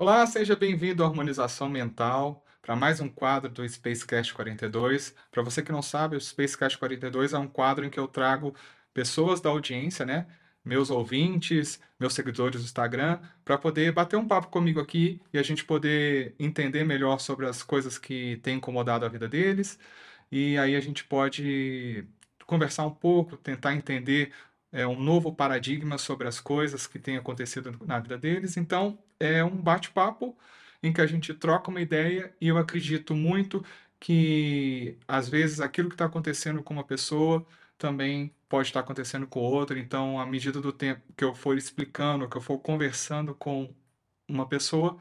Olá, seja bem-vindo à Harmonização Mental, para mais um quadro do Spacecast 42. Para você que não sabe, o Spacecast 42 é um quadro em que eu trago pessoas da audiência, né? Meus ouvintes, meus seguidores do Instagram, para poder bater um papo comigo aqui e a gente poder entender melhor sobre as coisas que têm incomodado a vida deles. E aí a gente pode conversar um pouco, tentar entender é, um novo paradigma sobre as coisas que têm acontecido na vida deles. Então, é um bate-papo em que a gente troca uma ideia e eu acredito muito que, às vezes, aquilo que está acontecendo com uma pessoa também pode estar acontecendo com outra. Então, à medida do tempo que eu for explicando, que eu for conversando com uma pessoa,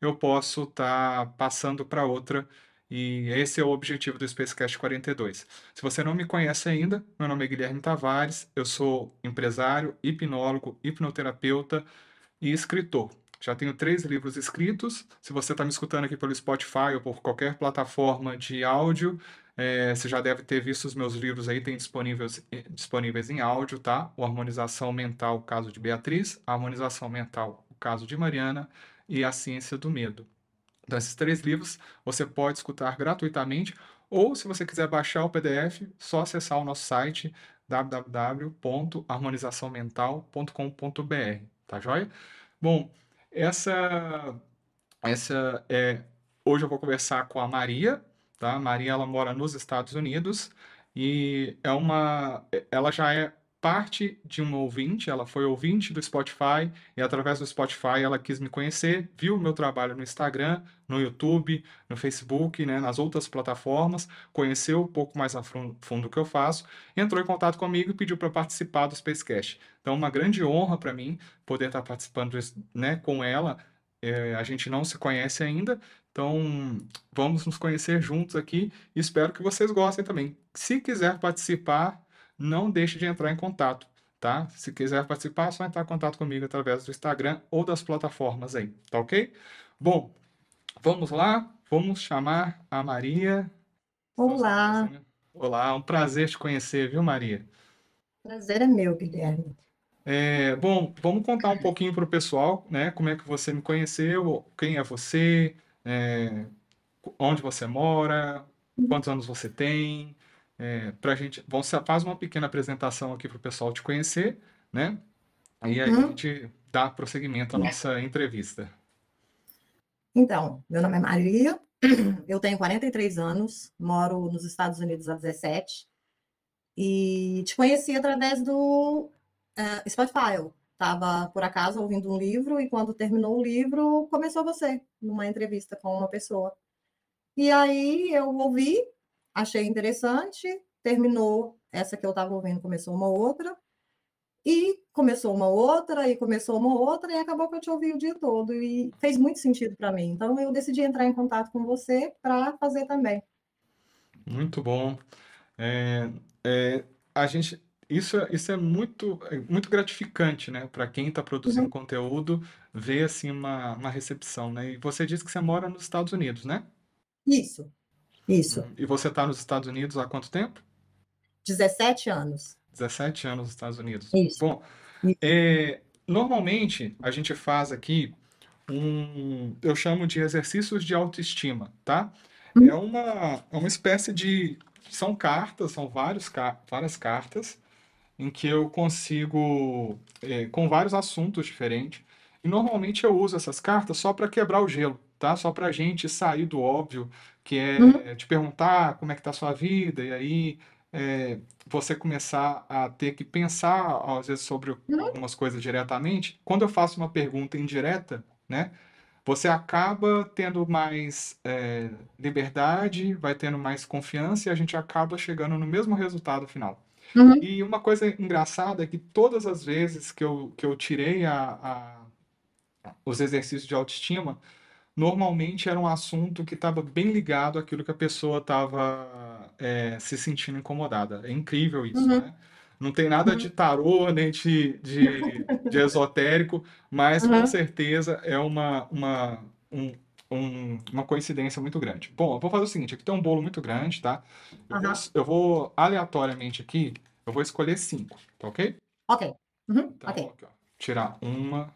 eu posso estar passando para outra e esse é o objetivo do Spacecast 42. Se você não me conhece ainda, meu nome é Guilherme Tavares, eu sou empresário, hipnólogo, hipnoterapeuta e escritor. Já tenho três livros escritos. Se você está me escutando aqui pelo Spotify ou por qualquer plataforma de áudio, é, você já deve ter visto os meus livros aí, tem disponíveis, eh, disponíveis em áudio, tá? O Harmonização Mental, o caso de Beatriz, a Harmonização Mental, o caso de Mariana e a Ciência do Medo. Então, esses três livros você pode escutar gratuitamente, ou se você quiser baixar o PDF, só acessar o nosso site www.harmonizaçãomental.com.br, tá joia? Bom, essa essa é hoje eu vou conversar com a Maria, tá? A Maria ela mora nos Estados Unidos e é uma ela já é parte de um ouvinte, ela foi ouvinte do Spotify e através do Spotify ela quis me conhecer, viu o meu trabalho no Instagram, no YouTube, no Facebook, né, nas outras plataformas, conheceu um pouco mais a fundo o que eu faço, entrou em contato comigo e pediu para participar do Spacecast. Então, uma grande honra para mim poder estar participando né, com ela. É, a gente não se conhece ainda, então vamos nos conhecer juntos aqui e espero que vocês gostem também. Se quiser participar, não deixe de entrar em contato, tá? Se quiser participar, é só entrar em contato comigo através do Instagram ou das plataformas aí, tá ok? Bom, vamos lá, vamos chamar a Maria. Olá. Olá, um prazer te conhecer, viu, Maria? Prazer é meu, Guilherme. É, bom, vamos contar um pouquinho para o pessoal, né? Como é que você me conheceu, quem é você, é, onde você mora, quantos anos você tem, é, para a gente. Você faz uma pequena apresentação aqui para o pessoal te conhecer, né? E aí uhum. a gente dá prosseguimento à nossa entrevista. Então, meu nome é Maria, eu tenho 43 anos, moro nos Estados Unidos há 17 e te conheci através do uh, Spotify. Estava, por acaso, ouvindo um livro e quando terminou o livro, começou você, numa entrevista com uma pessoa. E aí eu ouvi achei interessante, terminou essa que eu estava ouvindo, começou uma outra, e começou uma outra, e começou uma outra, e acabou que eu te ouvi o dia todo, e fez muito sentido para mim. Então eu decidi entrar em contato com você para fazer também. Muito bom. É, é, a gente, isso, isso é muito, é muito gratificante, né? Para quem está produzindo uhum. conteúdo, ver assim uma, uma recepção, né? E você disse que você mora nos Estados Unidos, né? Isso. Isso. Hum, e você está nos Estados Unidos há quanto tempo? 17 anos. 17 anos nos Estados Unidos. Isso. Bom, é, normalmente a gente faz aqui um, eu chamo de exercícios de autoestima, tá? Hum. É uma, é uma espécie de, são cartas, são vários, várias cartas em que eu consigo, é, com vários assuntos diferentes, e normalmente eu uso essas cartas só para quebrar o gelo, tá? Só para a gente sair do óbvio, que é uhum. te perguntar como é que está a sua vida, e aí é, você começar a ter que pensar, às vezes, sobre uhum. algumas coisas diretamente. Quando eu faço uma pergunta indireta, né? Você acaba tendo mais é, liberdade, vai tendo mais confiança e a gente acaba chegando no mesmo resultado final. Uhum. E uma coisa engraçada é que todas as vezes que eu, que eu tirei a, a, os exercícios de autoestima, normalmente era um assunto que estava bem ligado àquilo que a pessoa estava é, se sentindo incomodada. É incrível isso, uhum. né? Não tem nada uhum. de tarô, nem de, de, de esotérico, mas uhum. com certeza é uma, uma, um, um, uma coincidência muito grande. Bom, eu vou fazer o seguinte, aqui tem um bolo muito grande, tá? Eu, vou, eu vou, aleatoriamente aqui, eu vou escolher cinco, tá ok? Ok. Uhum. Então, okay. Ó, tirar uma,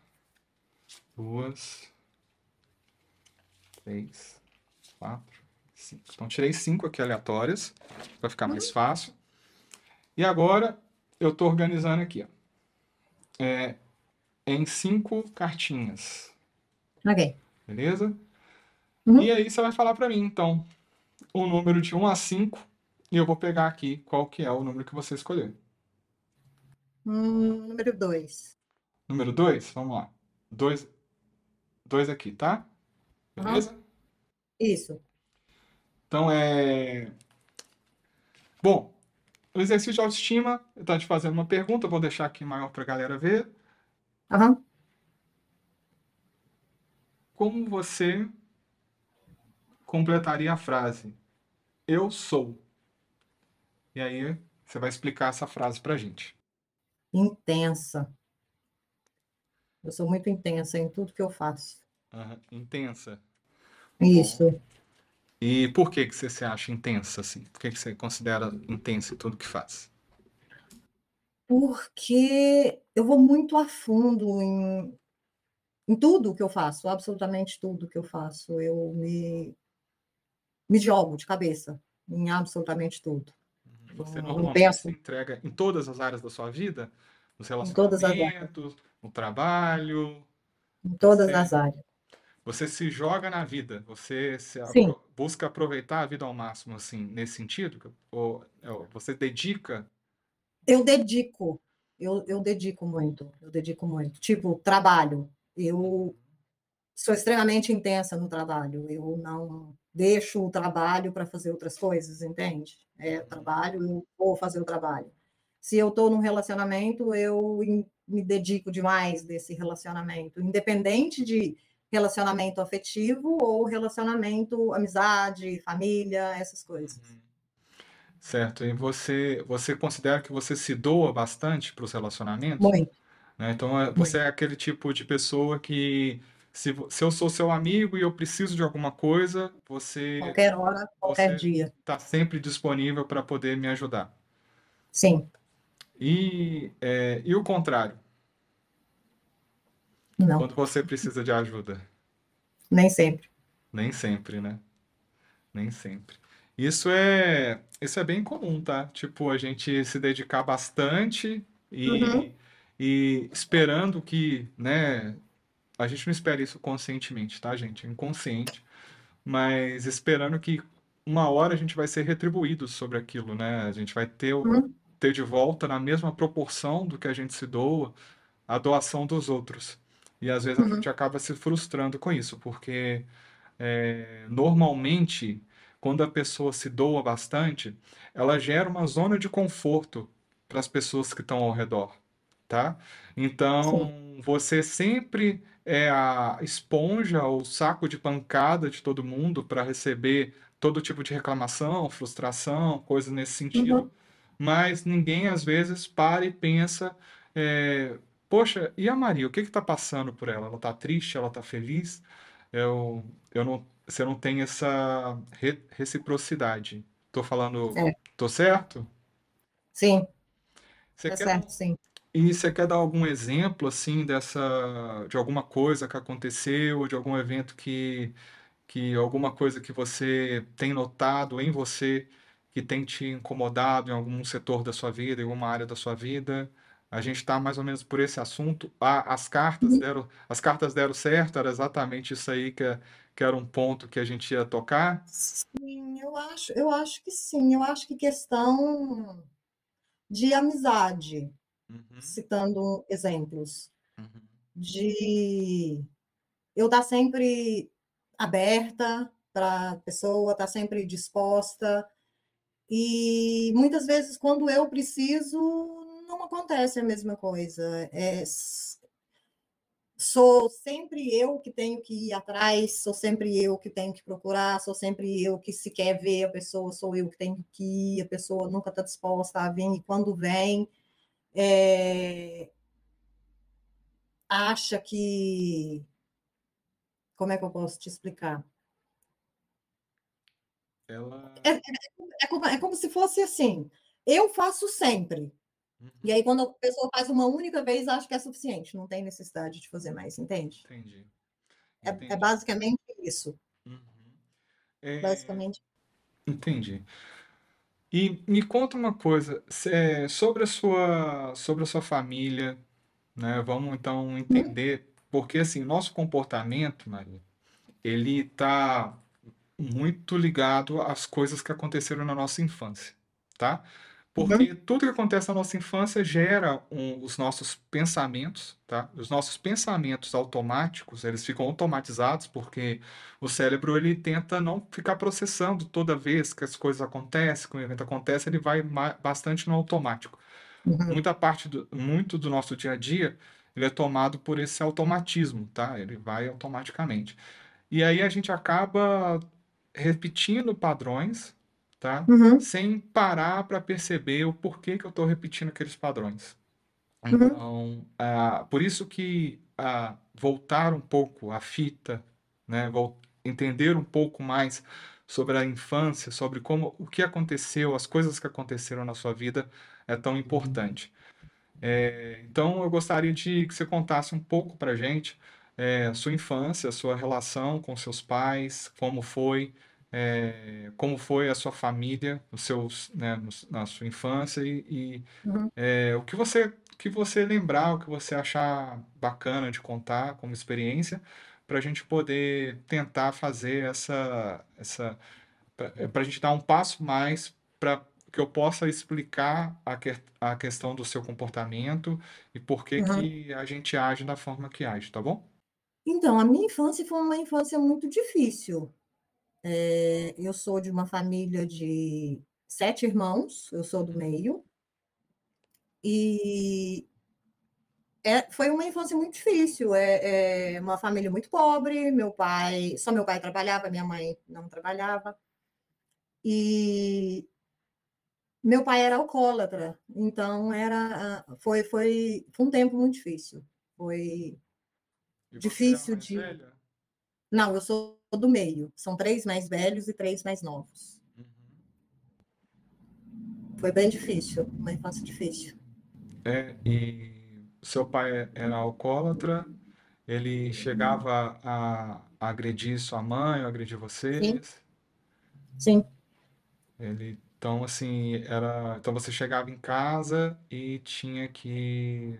duas, três, quatro, cinco. Então, tirei cinco aqui aleatórias, para ficar mais fácil. E agora, eu estou organizando aqui, ó, é, em cinco cartinhas. Ok. Beleza? Uhum. E aí, você vai falar para mim, então, o número de 1 a 5, e eu vou pegar aqui qual que é o número que você escolheu. Hum, número 2. Número 2, vamos lá. 2 dois, dois aqui, tá? Beleza? Uhum. Isso. Então é. Bom, o exercício de autoestima, eu estou te fazendo uma pergunta, vou deixar aqui maior para a galera ver. Uhum. Como você completaria a frase Eu sou? E aí você vai explicar essa frase para gente. Intensa. Eu sou muito intensa em tudo que eu faço. Uhum. Intensa. Isso. Bom. E por que que você se acha intensa assim? Por que que você considera intensa em tudo que faz? Porque eu vou muito a fundo em, em tudo que eu faço, absolutamente tudo que eu faço. Eu me, me jogo de cabeça em absolutamente tudo. Uhum. Você normalmente se entrega em todas as áreas da sua vida? Nos relacionamentos, no trabalho? Em todas as áreas. Você se joga na vida, você apro busca aproveitar a vida ao máximo, assim, nesse sentido? Ou, ou você dedica? Eu dedico, eu, eu dedico muito, eu dedico muito. Tipo, trabalho, eu sou extremamente intensa no trabalho, eu não deixo o trabalho para fazer outras coisas, entende? É trabalho, eu vou fazer o trabalho. Se eu estou num relacionamento, eu me dedico demais desse relacionamento, independente de relacionamento afetivo ou relacionamento amizade, família, essas coisas. Uhum. Certo. E você, você considera que você se doa bastante para os relacionamentos? Muito. Né? Então, é, você Muito. é aquele tipo de pessoa que, se, se eu sou seu amigo e eu preciso de alguma coisa, você. Qualquer hora, qualquer dia. Está sempre disponível para poder me ajudar. Sim. E, é, e o contrário? Não. Quando você precisa de ajuda? Nem sempre. Nem sempre, né? Nem sempre. Isso é, isso é bem comum, tá? Tipo, a gente se dedicar bastante e, uhum. e esperando que, né? A gente não espera isso conscientemente, tá, gente? Inconsciente. Mas esperando que uma hora a gente vai ser retribuído sobre aquilo, né? A gente vai ter, uhum. ter de volta na mesma proporção do que a gente se doa a doação dos outros. E às vezes a uhum. gente acaba se frustrando com isso, porque é, normalmente, quando a pessoa se doa bastante, ela gera uma zona de conforto para as pessoas que estão ao redor, tá? Então, Sim. você sempre é a esponja, o saco de pancada de todo mundo para receber todo tipo de reclamação, frustração, coisa nesse sentido. Uhum. Mas ninguém às vezes para e pensa é, Poxa, e a Maria, o que está passando por ela? Ela está triste? Ela está feliz? Eu, eu não, você não tem essa re- reciprocidade. Tô falando, É, tô certo? sim, Você tá quer, certo, sim. e você quer dar algum exemplo assim dessa, de alguma coisa que aconteceu, de algum evento que, que alguma coisa que você tem notado em você que tem te incomodado em algum setor da sua vida, em alguma área da sua vida? A gente está mais ou menos por esse assunto. Ah, as cartas uhum. deram, as cartas deram certo, era exatamente isso aí que, que era um ponto que a gente ia tocar. Sim, eu acho, eu acho que sim. Eu acho que questão de amizade, uhum. citando exemplos, uhum. de eu estar tá sempre aberta para a pessoa, estar tá sempre disposta. E muitas vezes, quando eu preciso, não acontece a mesma coisa. É, sou sempre eu que tenho que ir atrás, sou sempre eu que tenho que procurar, sou sempre eu que se quer ver a pessoa, sou eu que tenho que ir, a pessoa nunca está disposta a vir, e quando vem, é, acha que. Como é que eu posso te explicar? Ela... É, é, é, como, é como se fosse assim: eu faço sempre, Uhum. E aí, quando a pessoa faz uma única vez, acho que é suficiente, não tem necessidade de fazer mais, entende? Entendi. É, é basicamente isso. Uhum. É, Basicamente. entendi. E me conta uma coisa, sobre a sua, sobre a sua família, né? Vamos então Uhum, entender, porque assim, nosso comportamento, Maria, ele está muito ligado às coisas que aconteceram na nossa infância, tá? Porque tudo que acontece na nossa infância gera um- os nossos pensamentos, tá? Os nossos pensamentos automáticos, eles ficam automatizados porque o cérebro ele tenta não ficar processando toda vez que as coisas acontecem, que um evento acontece, ele vai bastante no automático. uhum, Muita parte do, muito do nosso dia a dia, ele é tomado por esse automatismo, tá? Ele vai automaticamente. E aí a gente acaba repetindo padrões, tá? uhum, Sem parar para perceber o porquê que eu estou repetindo aqueles padrões. uhum, Então, ah, por isso que ah, voltar um pouco à fita, né? Entender um pouco mais sobre a infância, sobre como o que aconteceu, as coisas que aconteceram na sua vida é tão importante. É, então, eu gostaria de que você contasse um pouco para gente, é, a sua infância, a sua relação com seus pais, como foi, é, como foi a sua família, os seus, né, na sua infância e, e, uhum, é, o que você, que você lembrar, o que você achar bacana de contar como experiência, para a gente poder tentar fazer essa, essa para a gente dar um passo mais para que eu possa explicar a, que, a questão do seu comportamento e por que uhum. que a gente age da forma que age, tá bom? Então, a minha infância foi uma infância muito difícil. Eh, eu sou de uma família de 7 irmãos, eu sou do meio, e é foi uma infância muito difícil, é é uma família muito pobre, meu pai só meu pai trabalhava, minha mãe não trabalhava, e meu pai era alcoólatra, então era foi foi foi um tempo muito difícil, foi é difícil de velha? Não, eu sou do meio, são 3 mais velhos e 3 mais novos. Uhum. Foi bem difícil, uma infância difícil. É, e seu pai era alcoólatra, ele chegava a, agredir sua mãe, agredir Sim, vocês. sim. Ele, então, assim, era. Então você chegava em casa e tinha que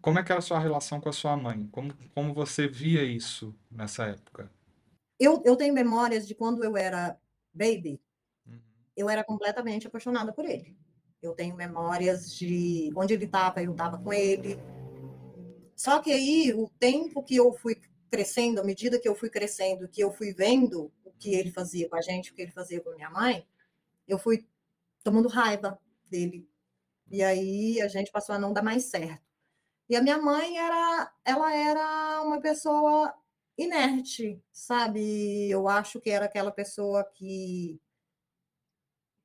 Como é que era a sua relação com a sua mãe? Como, como você via isso nessa época? Eu eu tenho memórias de quando eu era baby, Uhum, eu era completamente apaixonada por ele. Eu tenho memórias de onde ele estava, eu estava com ele. Só que aí, o tempo que eu fui crescendo, à medida que eu fui crescendo, que eu fui vendo o que ele fazia com a gente, o que ele fazia com a minha mãe, eu fui tomando raiva dele. E aí a gente passou a não dar mais certo. E a minha mãe era, ela era uma pessoa inerte, sabe? Eu acho que era aquela pessoa que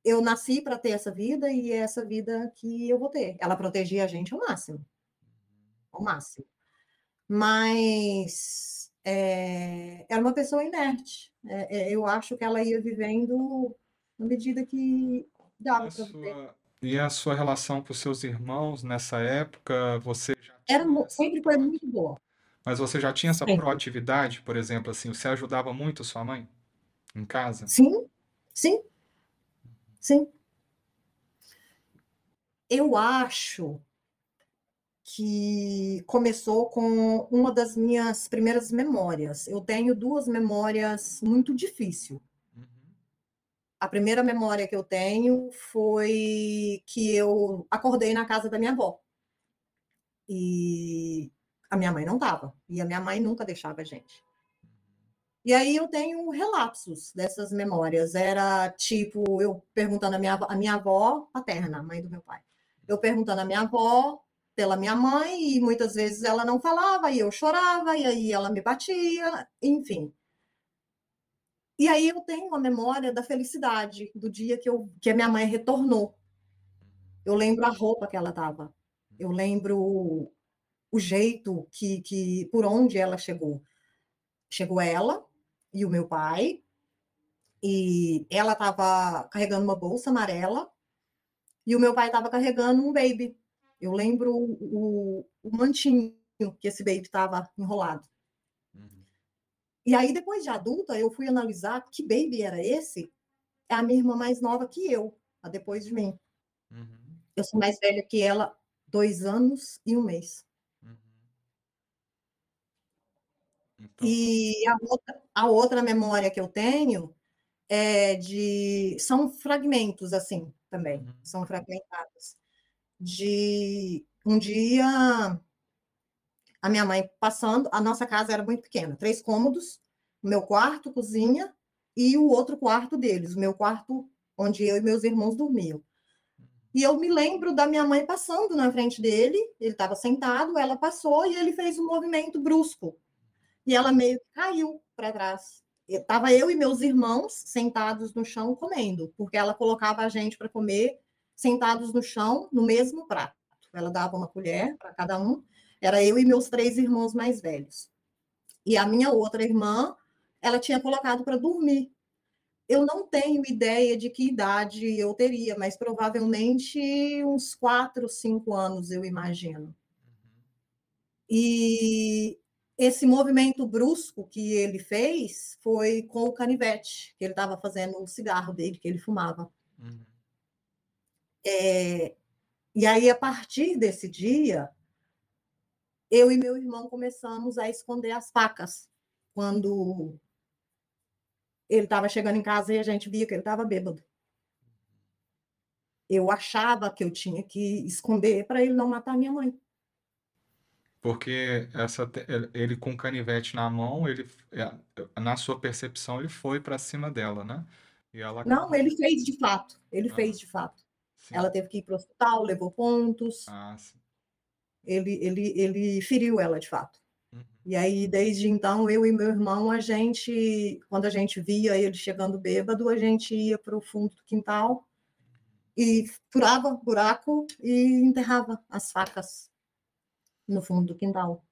eu nasci para ter essa vida e é essa vida que eu vou ter. Ela protegia a gente ao máximo, ao máximo. Mas eh, era uma pessoa inerte. Eh, eh, eu acho que ela ia vivendo na medida que dava para viver. e a sua relação com seus irmãos nessa época, você já Era, sempre foi muito boa, Mas você já tinha essa sempre. proatividade, por exemplo, assim, você ajudava muito sua mãe em casa? Sim, sim, sim. Eu acho que começou com uma das minhas primeiras memórias. Eu tenho duas memórias muito difíceis. Uhum, A primeira memória que eu tenho foi que eu acordei na casa da minha avó e a minha mãe não estava, e a minha mãe nunca deixava a gente. E aí eu tenho relapsos dessas memórias. Era tipo eu perguntando a minha, a minha avó paterna, mãe do meu pai, eu perguntando a minha avó pela minha mãe, e muitas vezes ela não falava, e eu chorava, e aí ela me batia, enfim. E aí eu tenho uma memória da felicidade, do dia que, eu, que a minha mãe retornou. Eu lembro a roupa que ela estava. Eu lembro o jeito que, que por onde ela chegou. Chegou ela e o meu pai, e ela estava carregando uma bolsa amarela e o meu pai estava carregando um baby. Eu lembro o, o mantinho que esse baby estava enrolado. uhum. E aí, depois de adulta, eu fui analisar que baby era esse. É a minha irmã mais nova que eu, a depois de mim. Uhum. Eu sou mais velha que ela, dois anos e um mês. Uhum. Então, E a outra, a outra memória que eu tenho é de. São fragmentos, assim, também. uhum. São fragmentados. De um dia, a minha mãe passando, a nossa casa era muito pequena, três cômodos, meu quarto, cozinha, e o outro quarto deles, o meu quarto onde eu e meus irmãos dormiam. E eu me lembro da minha mãe passando na frente dele, ele estava sentado, ela passou e ele fez um movimento brusco. E ela meio que caiu para trás. Estava eu e meus irmãos sentados no chão comendo, porque ela colocava a gente para comer sentados no chão, no mesmo prato. Ela dava uma colher para cada um. Era eu e meus três irmãos mais velhos. E a minha outra irmã, ela tinha colocado para dormir. Eu não tenho ideia de que idade eu teria, mas provavelmente uns quatro, cinco anos, eu imagino. E esse movimento brusco que ele fez foi com o canivete, que ele estava fazendo o cigarro dele, que ele fumava. Uhum. É, e aí, a partir desse dia, eu e meu irmão começamos a esconder as facas. Quando ele estava chegando em casa e a gente via que ele estava bêbado. Eu achava que eu tinha que esconder para ele não matar minha mãe. Porque essa, ele com o canivete na mão, ele, é, na sua percepção, ele foi para cima dela, né? E ela Não, ele fez de fato. Ele Ah, fez de fato. sim. Ela teve que ir para o hospital, levou pontos. Ah, sim. Ele, ele, ele feriu ela de fato. E aí, desde então, eu e meu irmão, a gente, quando a gente via ele chegando bêbado, a gente ia para o fundo do quintal e furava buraco e enterrava as facas no fundo do quintal.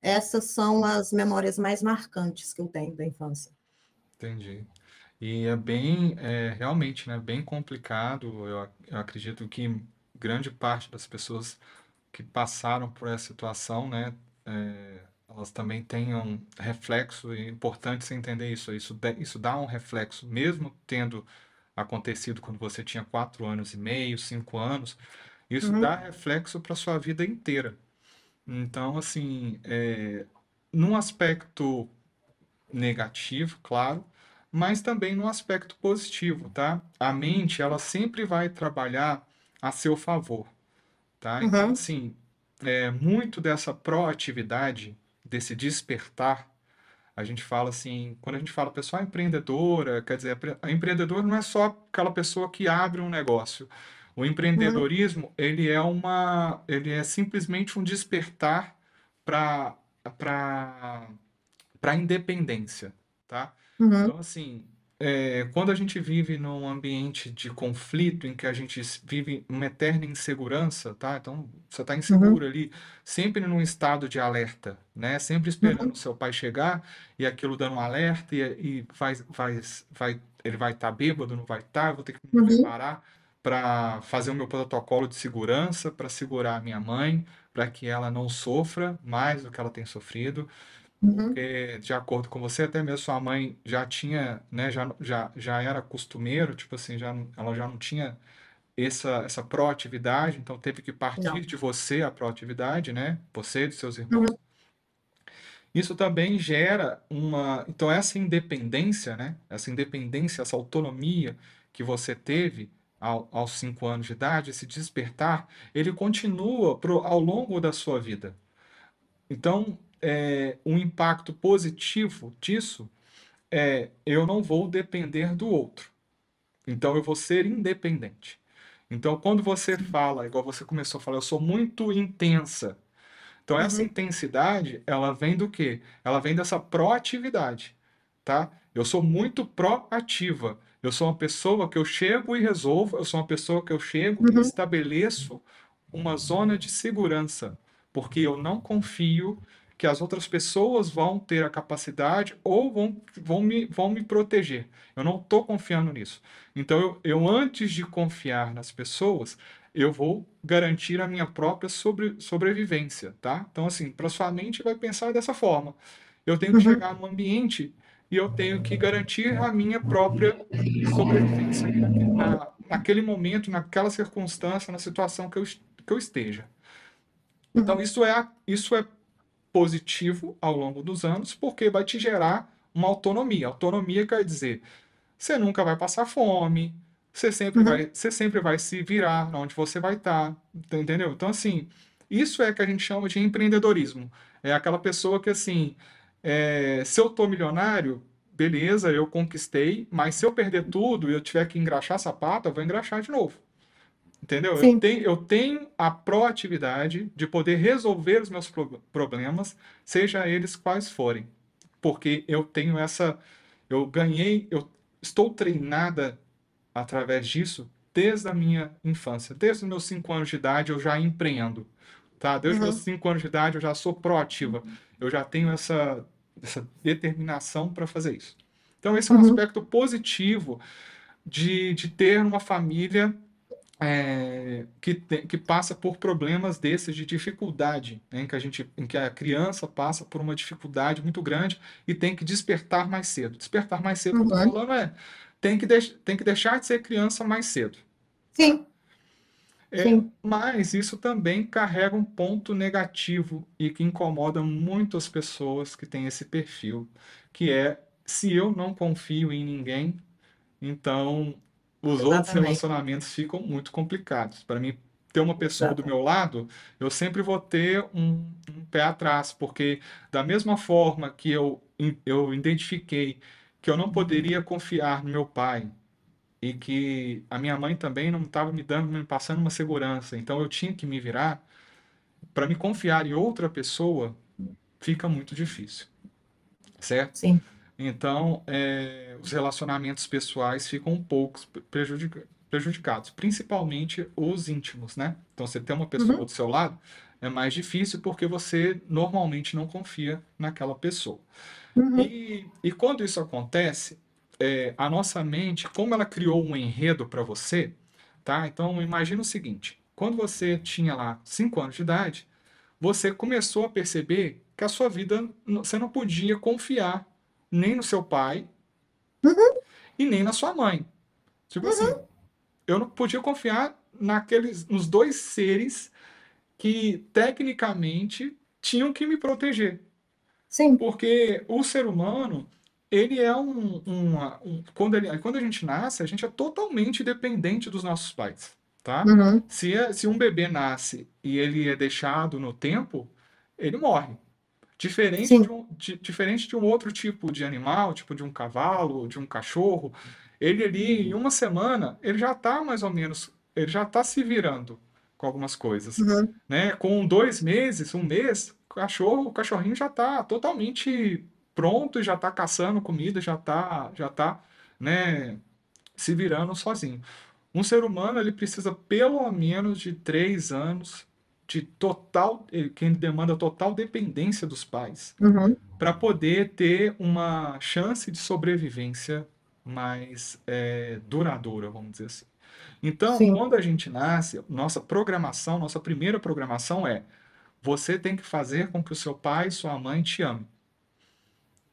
Essas são as memórias mais marcantes que eu tenho da infância. Entendi. E é bem, é, realmente, né, bem complicado. Eu, eu acredito que grande parte das pessoas que passaram por essa situação, né, é, elas também tenham reflexo, e é importante você entender isso. Isso, isso dá um reflexo, mesmo tendo acontecido quando você tinha quatro anos e meio, cinco anos, isso Uhum, dá reflexo para sua vida inteira. Então, assim, é, num aspecto negativo, claro, mas também no aspecto positivo, tá? A mente, ela sempre vai trabalhar a seu favor, tá? Então, uhum, assim, é, muito dessa proatividade, desse despertar, a gente fala assim, quando a gente fala pessoa empreendedora, quer dizer, a empreendedor não é só aquela pessoa que abre um negócio. O uhum, empreendedorismo, ele é uma, ele é simplesmente um despertar para para para a independência, tá? uhum, Então, assim, é, quando a gente vive num ambiente de conflito, em que a gente vive uma eterna insegurança, tá? Então, você está uhum, inseguro ali, sempre num estado de alerta, né? Sempre esperando uhum, o seu pai chegar e aquilo dando um alerta e, e vai, vai, vai, ele vai estar bêbado, não vai estar, eu vou ter que me uhum, preparar para fazer o meu protocolo de segurança, para segurar a minha mãe, para que ela não sofra mais do que ela tem sofrido uhum, porque de acordo com você, até mesmo sua mãe já tinha, né, já, já, já era costumeiro, tipo assim, já, não- ela já não tinha essa, essa proatividade, então teve que partir não. de você a proatividade, né, você e dos seus Uhum, irmãos. Isso também gera uma, então essa independência, né, essa independência, essa autonomia que você teve ao, aos cinco anos de idade, esse despertar, ele continua pro, ao longo da sua vida. Então, é, um impacto positivo disso é eu não vou depender do outro. Então, eu vou ser independente. Então, quando você fala, igual você começou a falar, eu sou muito intensa. Então, essa uhum, intensidade, ela vem do quê? Ela vem dessa proatividade, tá? Eu sou muito proativa. Eu sou uma pessoa que eu chego e resolvo, eu sou uma pessoa que eu chego e uhum, estabeleço uma zona de segurança, porque eu não confio que as outras pessoas vão ter a capacidade ou vão, vão me, vão me proteger. Eu não estou confiando nisso. Então, eu, eu, antes de confiar nas pessoas, eu vou garantir a minha própria sobre, sobrevivência, tá? Então, assim, para sua mente vai pensar dessa forma. eu tenho que uhum. chegar num ambiente e eu tenho que garantir a minha própria sobrevivência na, naquele momento, naquela circunstância, na situação que eu, que eu esteja. Então, uhum. isso é, isso é positivo ao longo dos anos, porque vai te gerar uma autonomia. Autonomia quer dizer, você nunca vai passar fome, você sempre, uhum. vai, você sempre vai se virar onde você vai estar, tá, entendeu? Então, assim, isso é que a gente chama de empreendedorismo. É aquela pessoa que, assim, é, se eu tô milionário, beleza, eu conquistei, mas se eu perder tudo e eu tiver que engraxar sapato, eu vou engraxar de novo. Entendeu? Eu tenho, eu tenho a proatividade de poder resolver os meus pro problemas, seja eles quais forem. Porque eu tenho essa. Eu ganhei, eu estou treinada através disso desde a minha infância. Desde os meus 5 anos de idade eu já empreendo. Tá? Desde os uhum. meus 5 anos de idade eu já sou proativa. Eu já tenho essa, essa determinação para fazer isso. Então, esse é um uhum. aspecto positivo de, de ter uma família é, que, te, que passa por problemas desses de dificuldade, né, em, que a gente, em que a criança passa por uma dificuldade muito grande e tem que despertar mais cedo. Despertar mais cedo, uhum. falando, é tem que, tem que deixar de ser criança mais cedo. Sim. É, Sim. Mas isso também carrega um ponto negativo e que incomoda muitas pessoas que têm esse perfil, que é se eu não confio em ninguém, então os Exatamente. outros relacionamentos ficam muito complicados. Para mim, ter uma pessoa Exatamente. do meu lado, eu sempre vou ter um, um, pé atrás, porque da mesma forma que eu, eu identifiquei que eu não poderia confiar no meu pai e que a minha mãe também não estava me dando, me passando uma segurança, então eu tinha que me virar, para me confiar em outra pessoa, fica muito difícil. Certo? Sim. Então, é, os relacionamentos pessoais ficam um pouco prejudic prejudicados, principalmente os íntimos, né? Então, você ter uma pessoa uhum. do seu lado é mais difícil porque você normalmente não confia naquela pessoa. Uhum. E, e quando isso acontece, é, a nossa mente, como ela criou um enredo para você, tá? Então, imagina o seguinte: quando você tinha lá 5 anos de idade, você começou a perceber que a sua vida, você não podia confiar nem no seu pai uhum. e nem na sua mãe. Tipo assim, uhum. assim, eu não podia confiar naqueles, nos dois seres que tecnicamente tinham que me proteger. Sim. Porque o ser humano, ele é um, um, um, quando, ele, quando a gente nasce, a gente é totalmente dependente dos nossos pais, tá? Uhum. Se, é, se um bebê nasce e ele é deixado no tempo, ele morre. Diferente de, um, de, diferente de um outro tipo de animal, tipo de um cavalo, de um cachorro, ele ali, em uma semana, ele já está mais ou menos, ele já está se virando com algumas coisas. Uhum. Né? Com dois meses, um mês, o cachorro, o cachorrinho já está totalmente pronto, já está caçando comida, já está já tá, né, se virando sozinho. Um ser humano ele precisa pelo menos de três anos de total, eh, que demanda total dependência dos pais, uhum. para poder ter uma chance de sobrevivência mais é, duradoura, vamos dizer assim. Então, Sim. quando a gente nasce, nossa programação, nossa primeira programação é: você tem que fazer com que o seu pai e sua mãe te amem.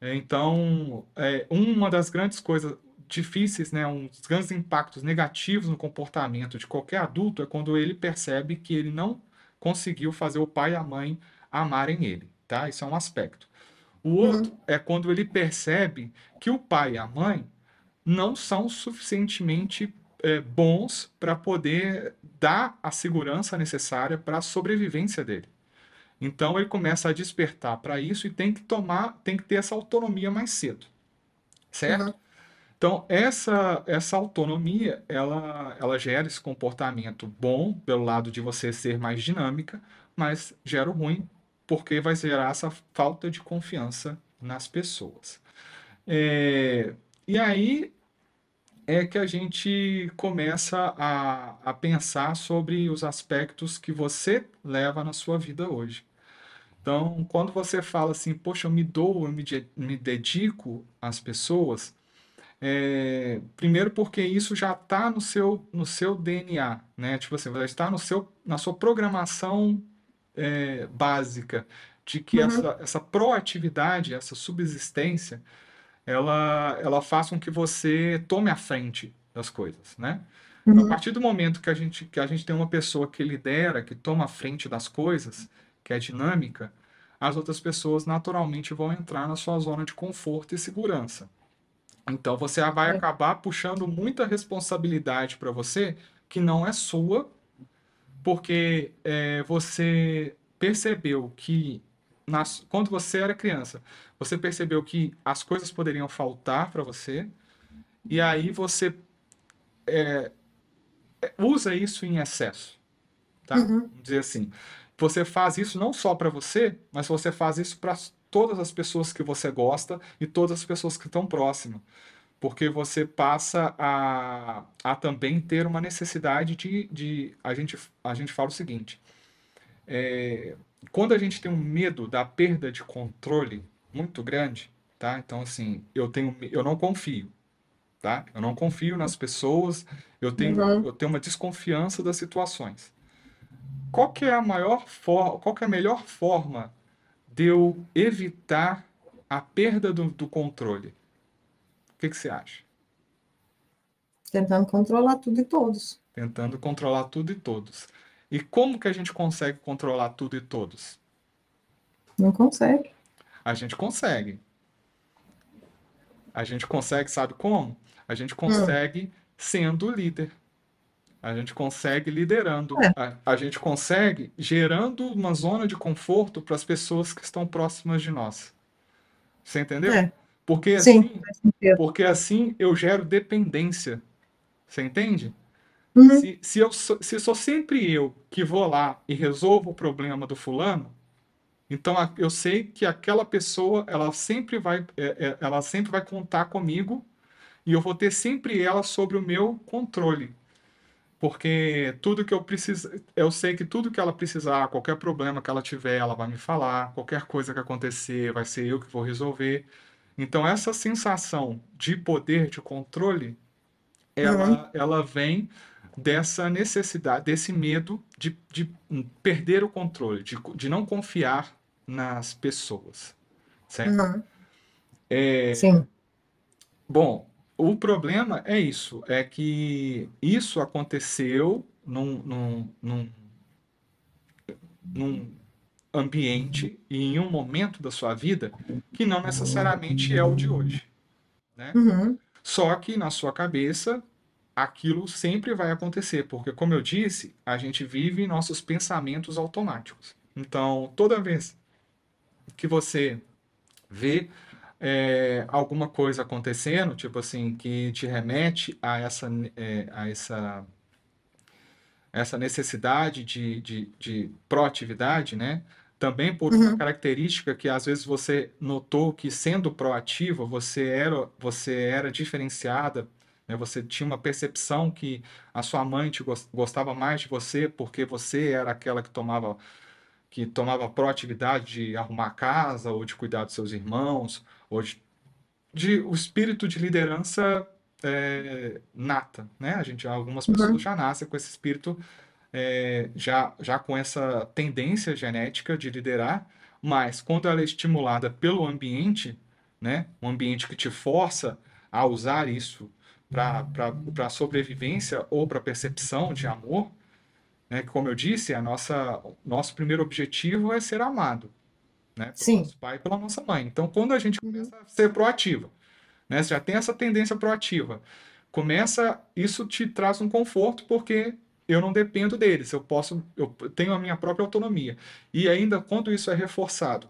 Então, é, uma das grandes coisas difíceis, né, um dos grandes impactos negativos no comportamento de qualquer adulto é quando ele percebe que ele não conseguiu fazer o pai e a mãe amarem ele, tá? Isso é um aspecto. O uhum. outro uhum. é quando ele percebe que o pai e a mãe não são suficientemente é, bons para poder dar a segurança necessária para a sobrevivência dele. Então ele começa a despertar para isso e tem que tomar, tem que ter essa autonomia mais cedo, certo? Uhum. Então, essa, essa autonomia, ela, ela gera esse comportamento bom pelo lado de você ser mais dinâmica, mas gera o ruim porque vai gerar essa falta de confiança nas pessoas. É, e aí é que a gente começa a, a pensar sobre os aspectos que você leva na sua vida hoje. Então, quando você fala assim, poxa, eu me dou, eu me, me dedico às pessoas, é, primeiro porque isso já está no seu, no seu DNA, né? Tipo assim, já está no seu, na sua programação é, básica de que Uhum. essa, essa proatividade, essa subsistência, ela, ela faça com que você tome a frente das coisas, né? A Uhum. partir do momento que a gente, que a gente tem uma pessoa que lidera, que toma a frente das coisas, que é dinâmica, as outras pessoas naturalmente vão entrar na sua zona de conforto e segurança. Então você vai É. acabar puxando muita responsabilidade para você que não é sua, porque é, você percebeu que nas- quando você era criança, você percebeu que as coisas poderiam faltar para você, e aí você é, usa isso em excesso, tá? Uhum. Vamos dizer assim. Você faz isso não só para você, mas você faz isso para todas as pessoas que você gosta e todas as pessoas que estão próximas. Porque você passa a, a também ter uma necessidade de, de a gente, a gente fala o seguinte, é, quando a gente tem um medo da perda de controle muito grande, tá? Então, assim, eu tenho, eu não confio, tá? Eu não confio nas pessoas, eu tenho, Uhum. eu tenho uma desconfiança das situações. Qual que é a maior forma, qual que é a melhor forma de eu evitar a perda do, do controle? O que que você acha? Tentando controlar tudo e todos. Tentando controlar tudo e todos. E como que a gente consegue controlar tudo e todos? Não consegue. A gente consegue. A gente consegue, sabe como? A gente consegue sendo líder. A gente consegue liderando. É. A, a gente consegue gerando uma zona de conforto para as pessoas que estão próximas de nós. Você entendeu? É. Porque Sim, assim, porque assim eu gero dependência. Você entende? Uhum. Se, se eu sou, se sou sempre eu que vou lá e resolvo o problema do fulano, então eu sei que aquela pessoa ela sempre vai é, é, ela sempre vai contar comigo e eu vou ter sempre ela sobre o meu controle. Porque tudo que eu preciso, eu sei que tudo que ela precisar, qualquer problema que ela tiver, ela vai me falar, qualquer coisa que acontecer, vai ser eu que vou resolver. Então essa sensação de poder, de controle, ela, ela vem dessa necessidade, desse medo de, de perder o controle, de, de não confiar nas pessoas, certo? Uhum. É, Sim. bom, o problema é isso, é que isso aconteceu num, num, num, num ambiente e em um momento da sua vida que não necessariamente é o de hoje, né? Uhum. Só que na sua cabeça aquilo sempre vai acontecer, porque como eu disse, a gente vive nossos pensamentos automáticos. Então, toda vez que você vê é, alguma coisa acontecendo, tipo assim, que te remete a essa, é, a essa, essa necessidade de, de, de proatividade, né? Também por uma Uhum. característica que às vezes você notou que sendo proativa você era, você era diferenciada, né? Você tinha uma percepção que a sua mãe te gos- gostava mais de você porque você era aquela que tomava que tomava proatividade de arrumar a casa ou de cuidar dos seus irmãos, ou de, o espírito de liderança é, nata, né? A gente, algumas pessoas Uhum. já nascem com esse espírito, é, já, já com essa tendência genética de liderar, mas quando ela é estimulada pelo ambiente, né? Um ambiente que te força a usar isso para para sobrevivência ou para percepção de amor, né? Como eu disse, a nossa nosso primeiro objetivo é ser amado, né? Pelo Sim. nosso pai e pela nossa mãe. Então, quando a gente Uhum. começa a ser proativo, né? Você já tem essa tendência proativa. Começa, isso te traz um conforto porque eu não dependo deles, eu posso, eu tenho a minha própria autonomia. E ainda quando isso é reforçado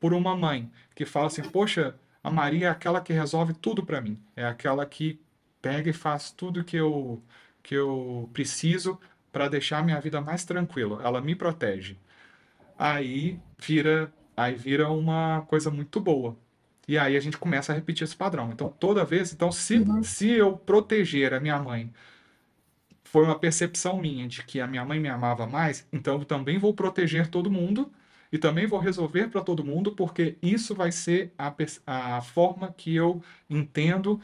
por uma mãe que fala assim, poxa, a Maria é aquela que resolve tudo para mim, é aquela que pega e faz tudo que eu que eu preciso para deixar minha vida mais tranquila. Ela me protege. Aí vira, aí vira uma coisa muito boa. E aí a gente começa a repetir esse padrão. Então, toda vez, então se, Uhum. se eu proteger a minha mãe, foi uma percepção minha de que a minha mãe me amava mais, então eu também vou proteger todo mundo e também vou resolver para todo mundo, porque isso vai ser a, a forma que eu entendo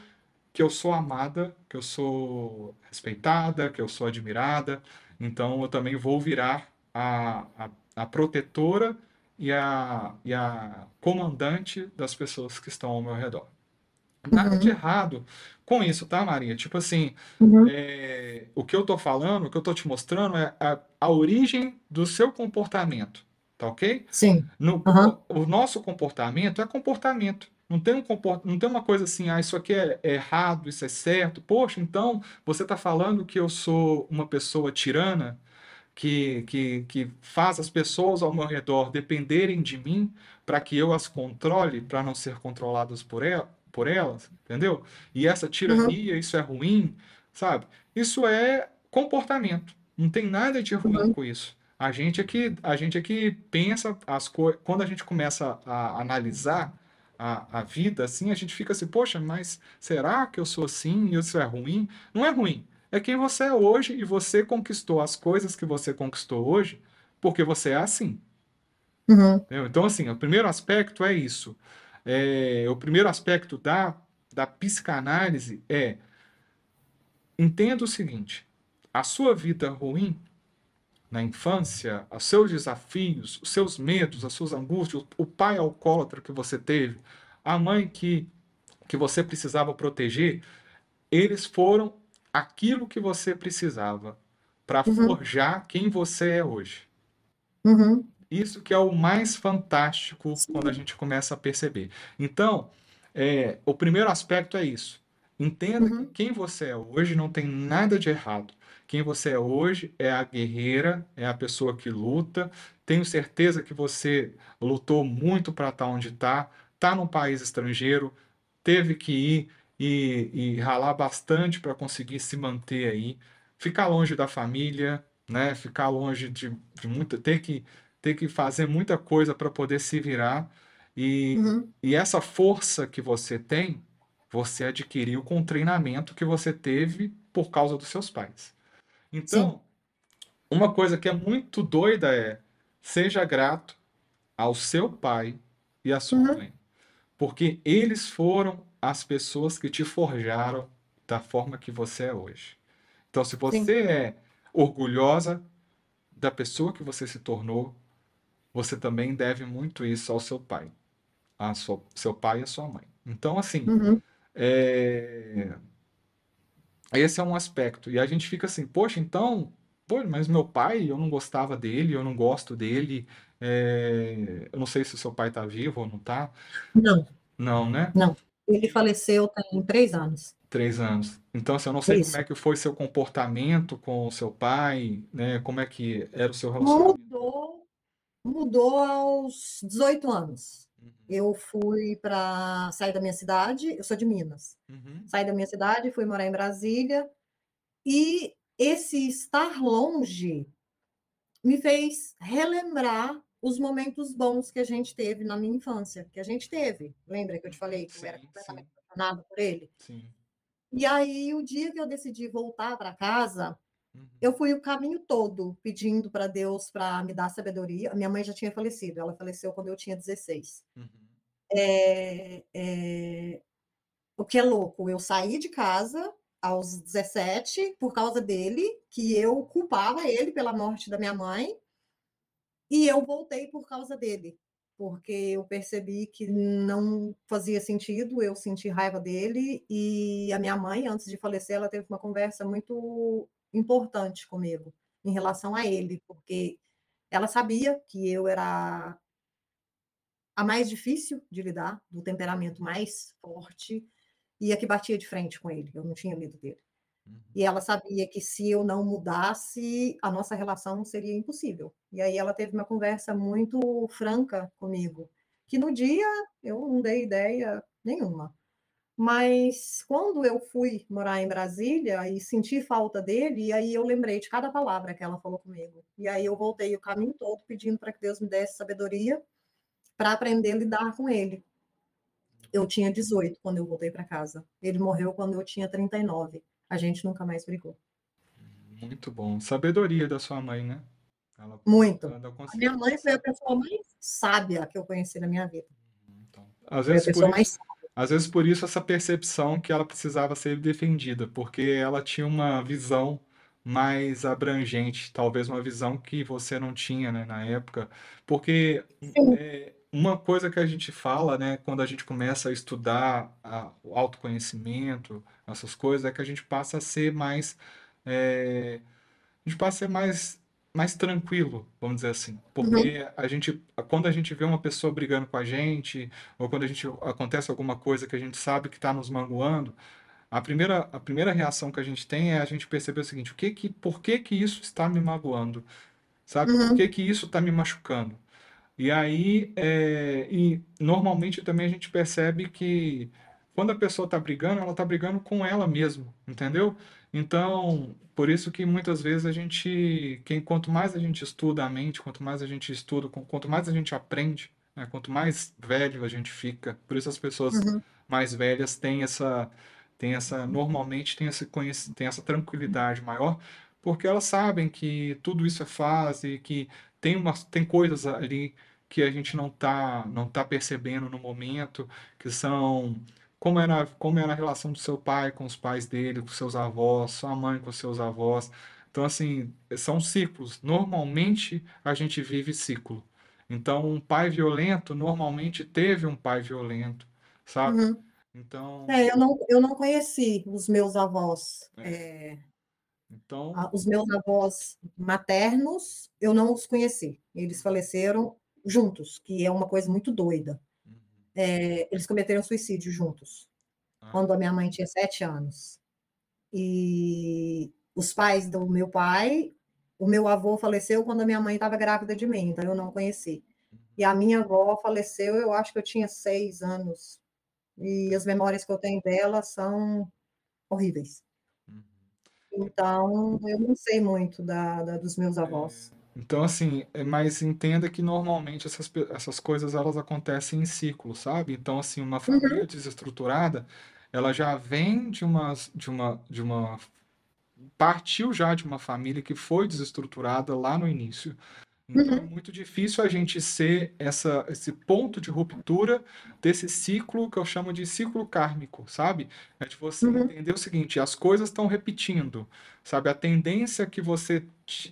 que eu sou amada, que eu sou respeitada, que eu sou admirada. Então eu também vou virar a, a, a protetora e a, e a comandante das pessoas que estão ao meu redor. Nada de Uhum. errado com isso, tá, Maria? Tipo assim, Uhum. é, o que eu tô falando, o que eu tô te mostrando é a, a origem do seu comportamento, tá ok? Sim. No, Aham. o, o nosso comportamento é comportamento. Não tem, um comport... não tem uma coisa assim, ah, isso aqui é, é errado, isso é certo. Poxa, então você está falando que eu sou uma pessoa tirana, que, que, que faz as pessoas ao meu redor dependerem de mim para que eu as controle, para não ser controladas por, el por elas, entendeu? E essa Uhum. tirania, isso é ruim, sabe? Isso é comportamento. Não tem nada de ruim Uhum. com isso. A gente é que, a gente é que pensa as coisas. Quando a gente começa a analisar a, a vida assim, a gente fica assim, poxa, mas será que eu sou assim e isso é ruim? Não é ruim. É quem você é hoje e você conquistou as coisas que você conquistou hoje porque você é assim. Uhum. Então, assim, o primeiro aspecto é isso. É, o primeiro aspecto da, da psicanálise é entenda o seguinte: a sua vida ruim na infância, os seus desafios, os seus medos, as suas angústias, o pai alcoólatra que você teve, a mãe que, que você precisava proteger, eles foram aquilo que você precisava para Uhum. forjar quem você é hoje. Uhum. Isso que é o mais fantástico Sim. quando a gente começa a perceber. Então, é, o primeiro aspecto é isso. Entenda Uhum. que quem você é hoje não tem nada de errado. Quem você é hoje é a guerreira, é a pessoa que luta. Tenho certeza que você lutou muito para estar onde está, está num país estrangeiro, teve que ir e, e ralar bastante para conseguir se manter aí, ficar longe da família, né? Ficar longe de, de muita, ter que ter que fazer muita coisa para poder se virar e, Uhum. e essa força que você tem, você adquiriu com o treinamento que você teve por causa dos seus pais. Sim. Então, uma coisa que é muito doida é seja grato ao seu pai e à sua Uhum. mãe, porque eles foram as pessoas que te forjaram da forma que você é hoje. Então, se Sim. você é orgulhosa da pessoa que você se tornou, você também deve muito isso ao seu pai, a sua, seu pai e a sua mãe. Então, assim, Uhum. é, esse é um aspecto. E a gente fica assim, poxa, então, pô, mas meu pai, eu não gostava dele, eu não gosto dele, é, eu não sei se o seu pai tá vivo ou não tá. Não, Não, né? não. Ele faleceu tem três anos. Três anos. Então, assim, eu não sei como Isso. é que foi seu comportamento com o seu pai, né? Como é que era o seu relacionamento. Mudou, mudou aos 18 anos. Uhum, Eu fui para sair da minha cidade, eu sou de Minas. uhum, Saí da minha cidade, fui morar em Brasília. E esse estar longe me fez relembrar os momentos bons que a gente teve na minha infância, que a gente teve. Lembra que eu te falei que eu era Sim, completamente sim, apaixonada por ele? sim. E aí, o dia que eu decidi voltar para casa, Uhum, eu fui o caminho todo pedindo para Deus para me dar sabedoria. A minha mãe já tinha falecido, ela faleceu quando eu tinha 16. uhum, É, é, o que é louco, eu saí de casa aos 17 por causa dele, que eu culpava ele pela morte da minha mãe, e eu voltei por causa dele, porque eu percebi que não fazia sentido eu sentir raiva dele, e a minha mãe, antes de falecer, ela teve uma conversa muito importante comigo em relação a ele, porque ela sabia que eu era a mais difícil de lidar, do temperamento mais forte, e a que batia de frente com ele, eu não tinha medo dele. Uhum. E ela sabia que se eu não mudasse, a nossa relação seria impossível. E aí ela teve uma conversa muito franca comigo, que no dia eu não dei ideia nenhuma. Mas quando eu fui morar em Brasília e senti falta dele, e aí eu lembrei de cada palavra que ela falou comigo. E aí eu voltei o caminho todo pedindo para que Deus me desse sabedoria para aprender a lidar com ele. Eu tinha 18 quando eu voltei para casa. Ele morreu quando eu tinha 39. A gente nunca mais brigou. Muito bom. Sabedoria da sua mãe, né? Ela, Muito. ela minha mãe foi a pessoa mais sábia que eu conheci na minha vida. Então, às vezes por isso, mais às vezes por isso essa percepção que ela precisava ser defendida, porque ela tinha uma visão mais abrangente, talvez uma visão que você não tinha, né, na época, porque é, uma coisa que a gente fala, né, quando a gente começa a estudar a- o autoconhecimento, essas coisas, é que a gente passa a ser mais, é, a gente passa a ser mais, mais tranquilo, vamos dizer assim, Uhum, porque a gente, quando a gente vê uma pessoa brigando com a gente, ou quando a gente acontece alguma coisa que a gente sabe que está nos magoando a primeira, a primeira reação que a gente tem é a gente perceber o seguinte, o que que, por que que isso está me magoando? Sabe? Por que uhum, que isso está me machucando? E aí, é, e normalmente também a gente percebe que quando a pessoa está brigando, ela está brigando com ela mesma, entendeu? Então, por isso que muitas vezes a gente, quem, quanto mais a gente estuda a mente, quanto mais a gente estuda, quanto mais a gente aprende, né, quanto mais velho a gente fica, por isso as pessoas uhum, mais velhas têm essa, têm essa, normalmente têm esse têm essa tranquilidade maior, porque elas sabem que tudo isso é fase, que tem umas, tem coisas ali que a gente não tá, não tá percebendo no momento, que são como era, como era a relação do seu pai com os pais dele, com seus avós, sua mãe com seus avós. Então, assim, são ciclos. Normalmente a gente vive ciclo. Então, um pai violento normalmente teve um pai violento, sabe? uhum. Então, É, eu não, eu não conheci os meus avós. é, é, então, os meus avós maternos, eu não os conheci. Eles faleceram juntos, que é uma coisa muito doida. Uhum. É, eles cometeram suicídio juntos, Ah, quando a minha mãe tinha sete anos. E os pais do meu pai, o meu avô faleceu quando a minha mãe estava grávida de mim, então eu não conheci. E a minha avó faleceu, eu acho que eu tinha seis anos. E as memórias que eu tenho dela são horríveis. uhum. Então, eu não sei muito da, da- dos meus avós. Então, assim, é, mas entenda que normalmente essas, essas coisas elas acontecem em ciclo, sabe? Então, assim, uma família Uhum, desestruturada, ela já vem de uma, de uma, de uma, partiu já de uma família que foi desestruturada lá no início. Então é uhum, muito difícil a gente ser essa, esse ponto de ruptura desse ciclo que eu chamo de ciclo kármico, sabe? É de você uhum, entender o seguinte, as coisas estão repetindo, sabe? A tendência que você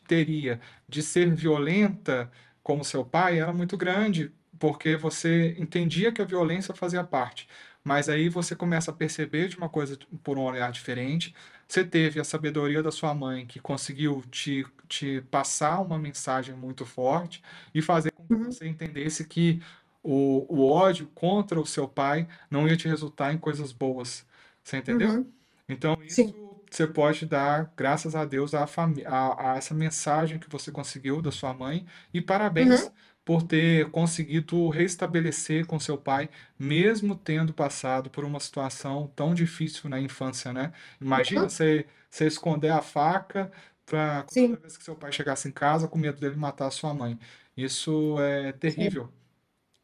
teria de ser violenta como seu pai era muito grande, porque você entendia que a violência fazia parte. Mas aí você começa a perceber de uma coisa por um olhar diferente. Você teve a sabedoria da sua mãe que conseguiu te te passar uma mensagem muito forte e fazer com que uhum, você entendesse que o, o ódio contra o seu pai não ia te resultar em coisas boas. Você entendeu? uhum. Então, Sim. isso você pode dar graças a Deus fami- a, a essa mensagem que você conseguiu da sua mãe e parabéns Uhum, por ter conseguido restabelecer com seu pai, mesmo tendo passado por uma situação tão difícil na infância, né? Imagina uhum. você, você esconder a faca para toda Sim, vez que seu pai chegasse em casa com medo dele matar a sua mãe. Isso é sim. terrível.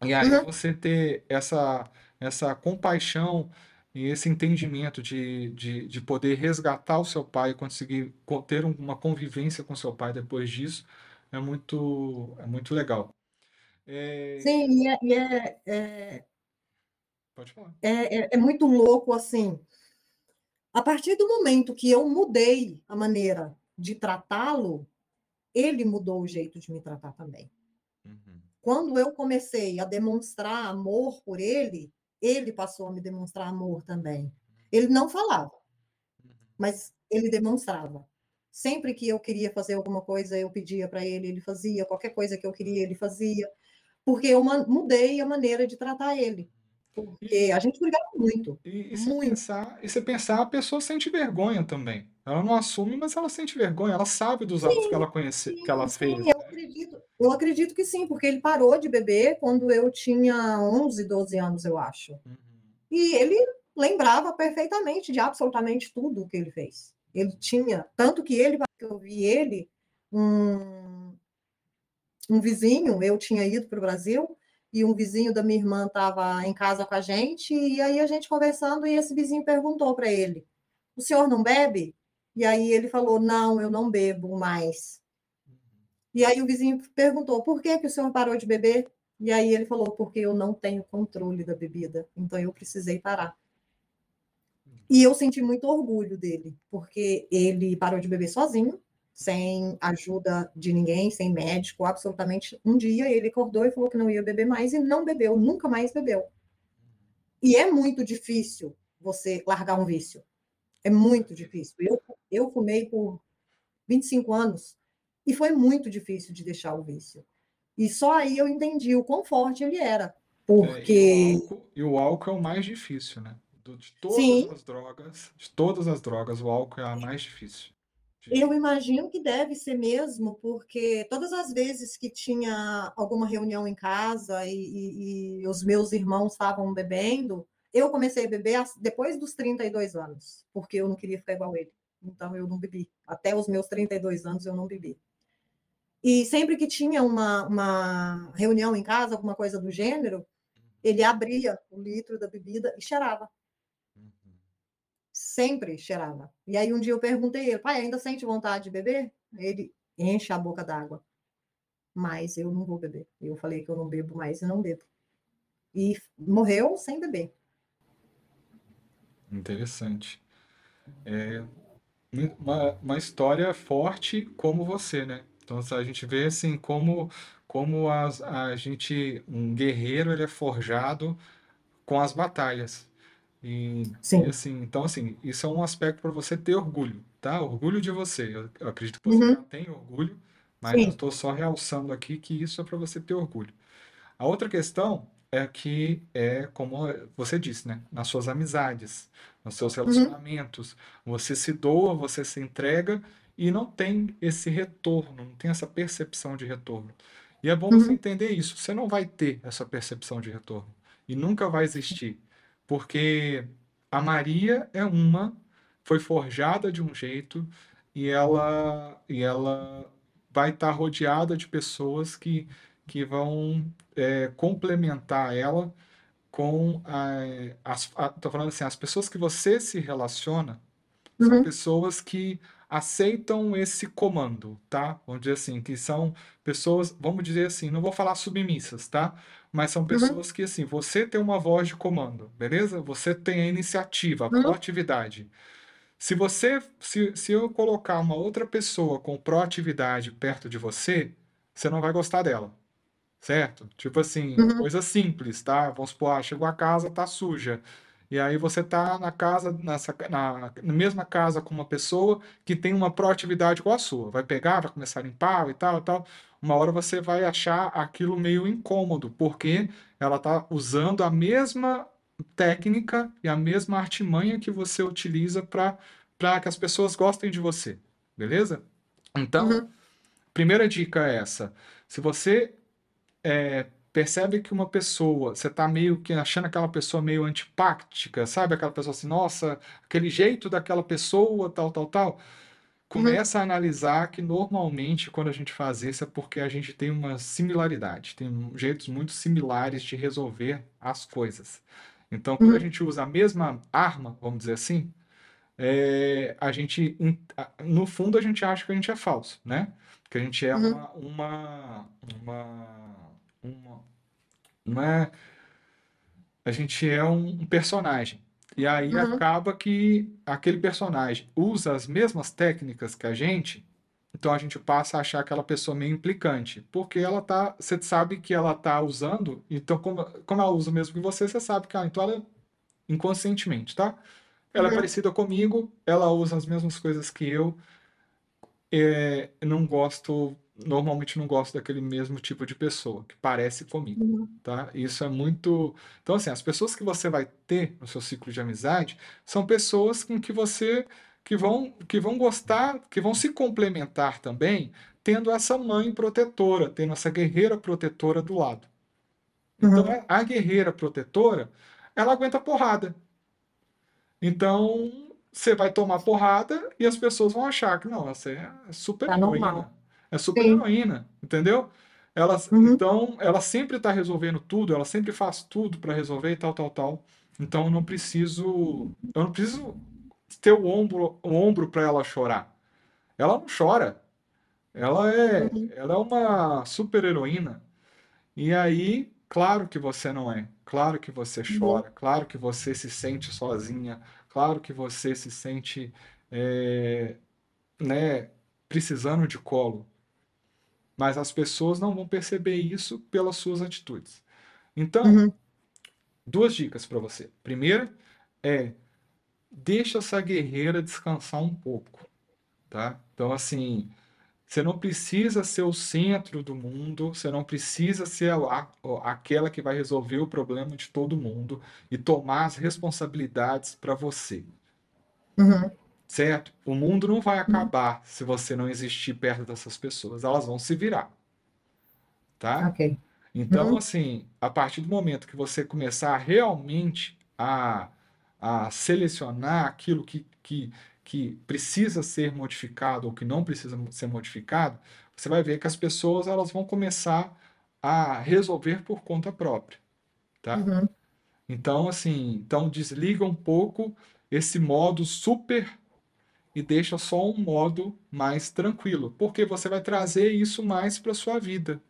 E aí Uhum, você ter essa, essa compaixão e esse entendimento de, de, de poder resgatar o seu pai conseguir co- ter uma convivência com seu pai depois disso é muito, é muito legal. É, sim, e é, é, é, pode falar. é, é é muito louco assim. A partir do momento que eu mudei a maneira de tratá-lo, ele mudou o jeito de me tratar também. Uhum, Quando eu comecei a demonstrar amor por ele, ele passou a me demonstrar amor também. Ele não falava, uhum. mas ele demonstrava. Sempre que eu queria fazer alguma coisa, eu pedia para ele, ele fazia. Qualquer coisa que eu queria, ele fazia. Porque eu mudei a maneira de tratar ele. Porque a gente brigava muito, e, e se muito. pensar, e se pensar, a pessoa sente vergonha também. Ela não assume, mas ela sente vergonha. Ela sabe dos atos que Sim, ela conhece, que ela sim, sim, fez, eu né? acredito. Eu acredito que sim, porque ele parou de beber quando eu tinha 11, 12 anos, eu acho. Uhum, E ele lembrava perfeitamente de absolutamente tudo o que ele fez. Ele tinha, tanto que ele, que eu vi ele, um, um vizinho, eu tinha ido para o Brasil, e um vizinho da minha irmã estava em casa com a gente, e aí a gente conversando, e esse vizinho perguntou para ele: O senhor não bebe? E aí ele falou: Não, eu não bebo mais. E aí o vizinho perguntou: Por que, que o senhor parou de beber? E aí ele falou: Porque eu não tenho controle da bebida, então eu precisei parar. E eu senti muito orgulho dele, porque ele parou de beber sozinho, sem ajuda de ninguém, sem médico, absolutamente. Um dia ele acordou e falou que não ia beber mais e não bebeu, nunca mais bebeu. E é muito difícil você largar um vício. É muito difícil. Eu, eu fumei por 25 anos e foi muito difícil de deixar o vício. E só aí eu entendi o quão forte ele era. Porque. É, e, o álcool, e, o álcool, é o mais difícil, né? De todas Sim. as drogas, de todas as drogas, o álcool é a mais difícil. Eu imagino que deve ser mesmo, porque todas as vezes que tinha alguma reunião em casa e, e, e os meus irmãos estavam bebendo, eu comecei a beber depois dos 32 anos, porque eu não queria ficar igual ele. Então eu não bebi. Até os meus 32 anos eu não bebi. E sempre que tinha uma, uma reunião em casa, alguma coisa do gênero, ele abria o litro da bebida e cheirava. Sempre cheirava. E aí um dia eu perguntei ele, pai, ainda sente vontade de beber? Ele enche a boca d'água. Mas eu não vou beber. Eu falei que eu não bebo mais e não bebo. E morreu sem beber. Interessante. É uma, uma história forte como você, né? Então a gente vê assim como como a gente um guerreiro ele é forjado com as batalhas. E, e assim, então assim, isso é um aspecto para você ter orgulho, tá? Orgulho de você. Eu, eu acredito que você uhum. já tem orgulho, mas Sim. eu estou só realçando aqui que isso é para você ter orgulho. A outra questão é que é como você disse, né? Nas suas amizades, nos seus uhum. relacionamentos, uhum. você se doa, você se entrega e não tem esse retorno, não tem essa percepção de retorno. E é bom uhum. você entender isso. Você não vai ter essa percepção de retorno e nunca vai existir, porque a Maria é uma, foi forjada de um jeito e ela e ela vai estar rodeada de pessoas que que vão é, complementar ela com a, as, a, tô falando assim, as pessoas que você se relaciona uhum. são pessoas que aceitam esse comando, tá? Vamos dizer assim, que são pessoas, vamos dizer assim, não vou falar submissas, tá? Mas são uhum. pessoas uhum. que, assim, você tem uma voz de comando, beleza? Você tem a iniciativa, a uhum. proatividade. Se você, se, se eu colocar uma outra pessoa com proatividade perto de você, você não vai gostar dela certo? Tipo assim, uhum. coisa simples, tá? Vamos supor, ah, chegou a casa, tá suja. E aí você tá na casa, nessa, na, na, mesma casa com uma pessoa que tem uma proatividade com a sua. Vai pegar, vai começar a limpar e tal e tal. Uma hora você vai achar aquilo meio incômodo, porque ela tá usando a mesma técnica e a mesma artimanha que você utiliza para que as pessoas gostem de você. Beleza? Então, uhum. primeira dica é essa. Se você é, percebe que uma pessoa, você tá meio que achando aquela pessoa meio antipática, sabe? Aquela pessoa assim, nossa, aquele jeito daquela pessoa, tal, tal, tal. Começa uhum. a analisar que normalmente quando a gente faz isso é porque a gente tem uma similaridade, tem jeitos muito similares de resolver as coisas. Então, quando uhum. a gente usa a mesma arma, vamos dizer assim, é, a gente, no fundo, a gente acha que a gente é falso, né? Que a gente é uhum. uma, uma, uma uma, não é, a gente é um personagem. E aí uhum. acaba que aquele personagem usa as mesmas técnicas que a gente, então a gente passa a achar aquela pessoa meio implicante, porque ela tá, você sabe que ela tá usando, então como, como ela usa mesmo que você, você sabe que ah, então ela inconscientemente, tá? Ela é uhum. é parecida comigo, ela usa as mesmas coisas que eu, é, não gosto normalmente não gosto daquele mesmo tipo de pessoa que parece comigo, uhum. tá? Isso é muito. Então, assim, as pessoas que você vai ter no seu ciclo de amizade são pessoas com que você que vão que vão gostar, que vão se complementar também, tendo essa mãe protetora, tendo essa guerreira protetora do lado. Então, uhum. a guerreira protetora, ela aguenta porrada. Então, você vai tomar porrada e as pessoas vão achar que não, você é super tá normal. É super heroína, entendeu? Ela, uhum. Então, ela sempre está resolvendo tudo, ela sempre faz tudo para resolver e tal, tal, tal. Então, eu não preciso, eu não preciso ter o ombro, o ombro para ela chorar. Ela não chora. Ela é, uhum. ela é uma super heroína. E aí, claro que você não é. claro que você Uhum. chora, claro que você se sente sozinha, claro que você se sente, é, né, precisando de colo. Mas as pessoas não vão perceber isso pelas suas atitudes. Então, Uhum. duas dicas para você. Primeira é deixa essa guerreira descansar um pouco, tá? Então, assim, você não precisa ser o centro do mundo, você não precisa ser a, aquela que vai resolver o problema de todo mundo e tomar as responsabilidades para você. Uhum. Certo? O mundo não vai acabar se você não existir perto dessas pessoas, elas vão se virar. Tá? Ok. Então, Uhum. assim, a partir do momento que você começar realmente a, a selecionar aquilo que, que, que precisa ser modificado ou que não precisa ser modificado, você vai ver que as pessoas elas vão começar a resolver por conta própria, tá? Uhum. Então, assim, então desliga um pouco esse modo super e deixa só um modo mais tranquilo, porque você vai trazer isso mais para sua vida,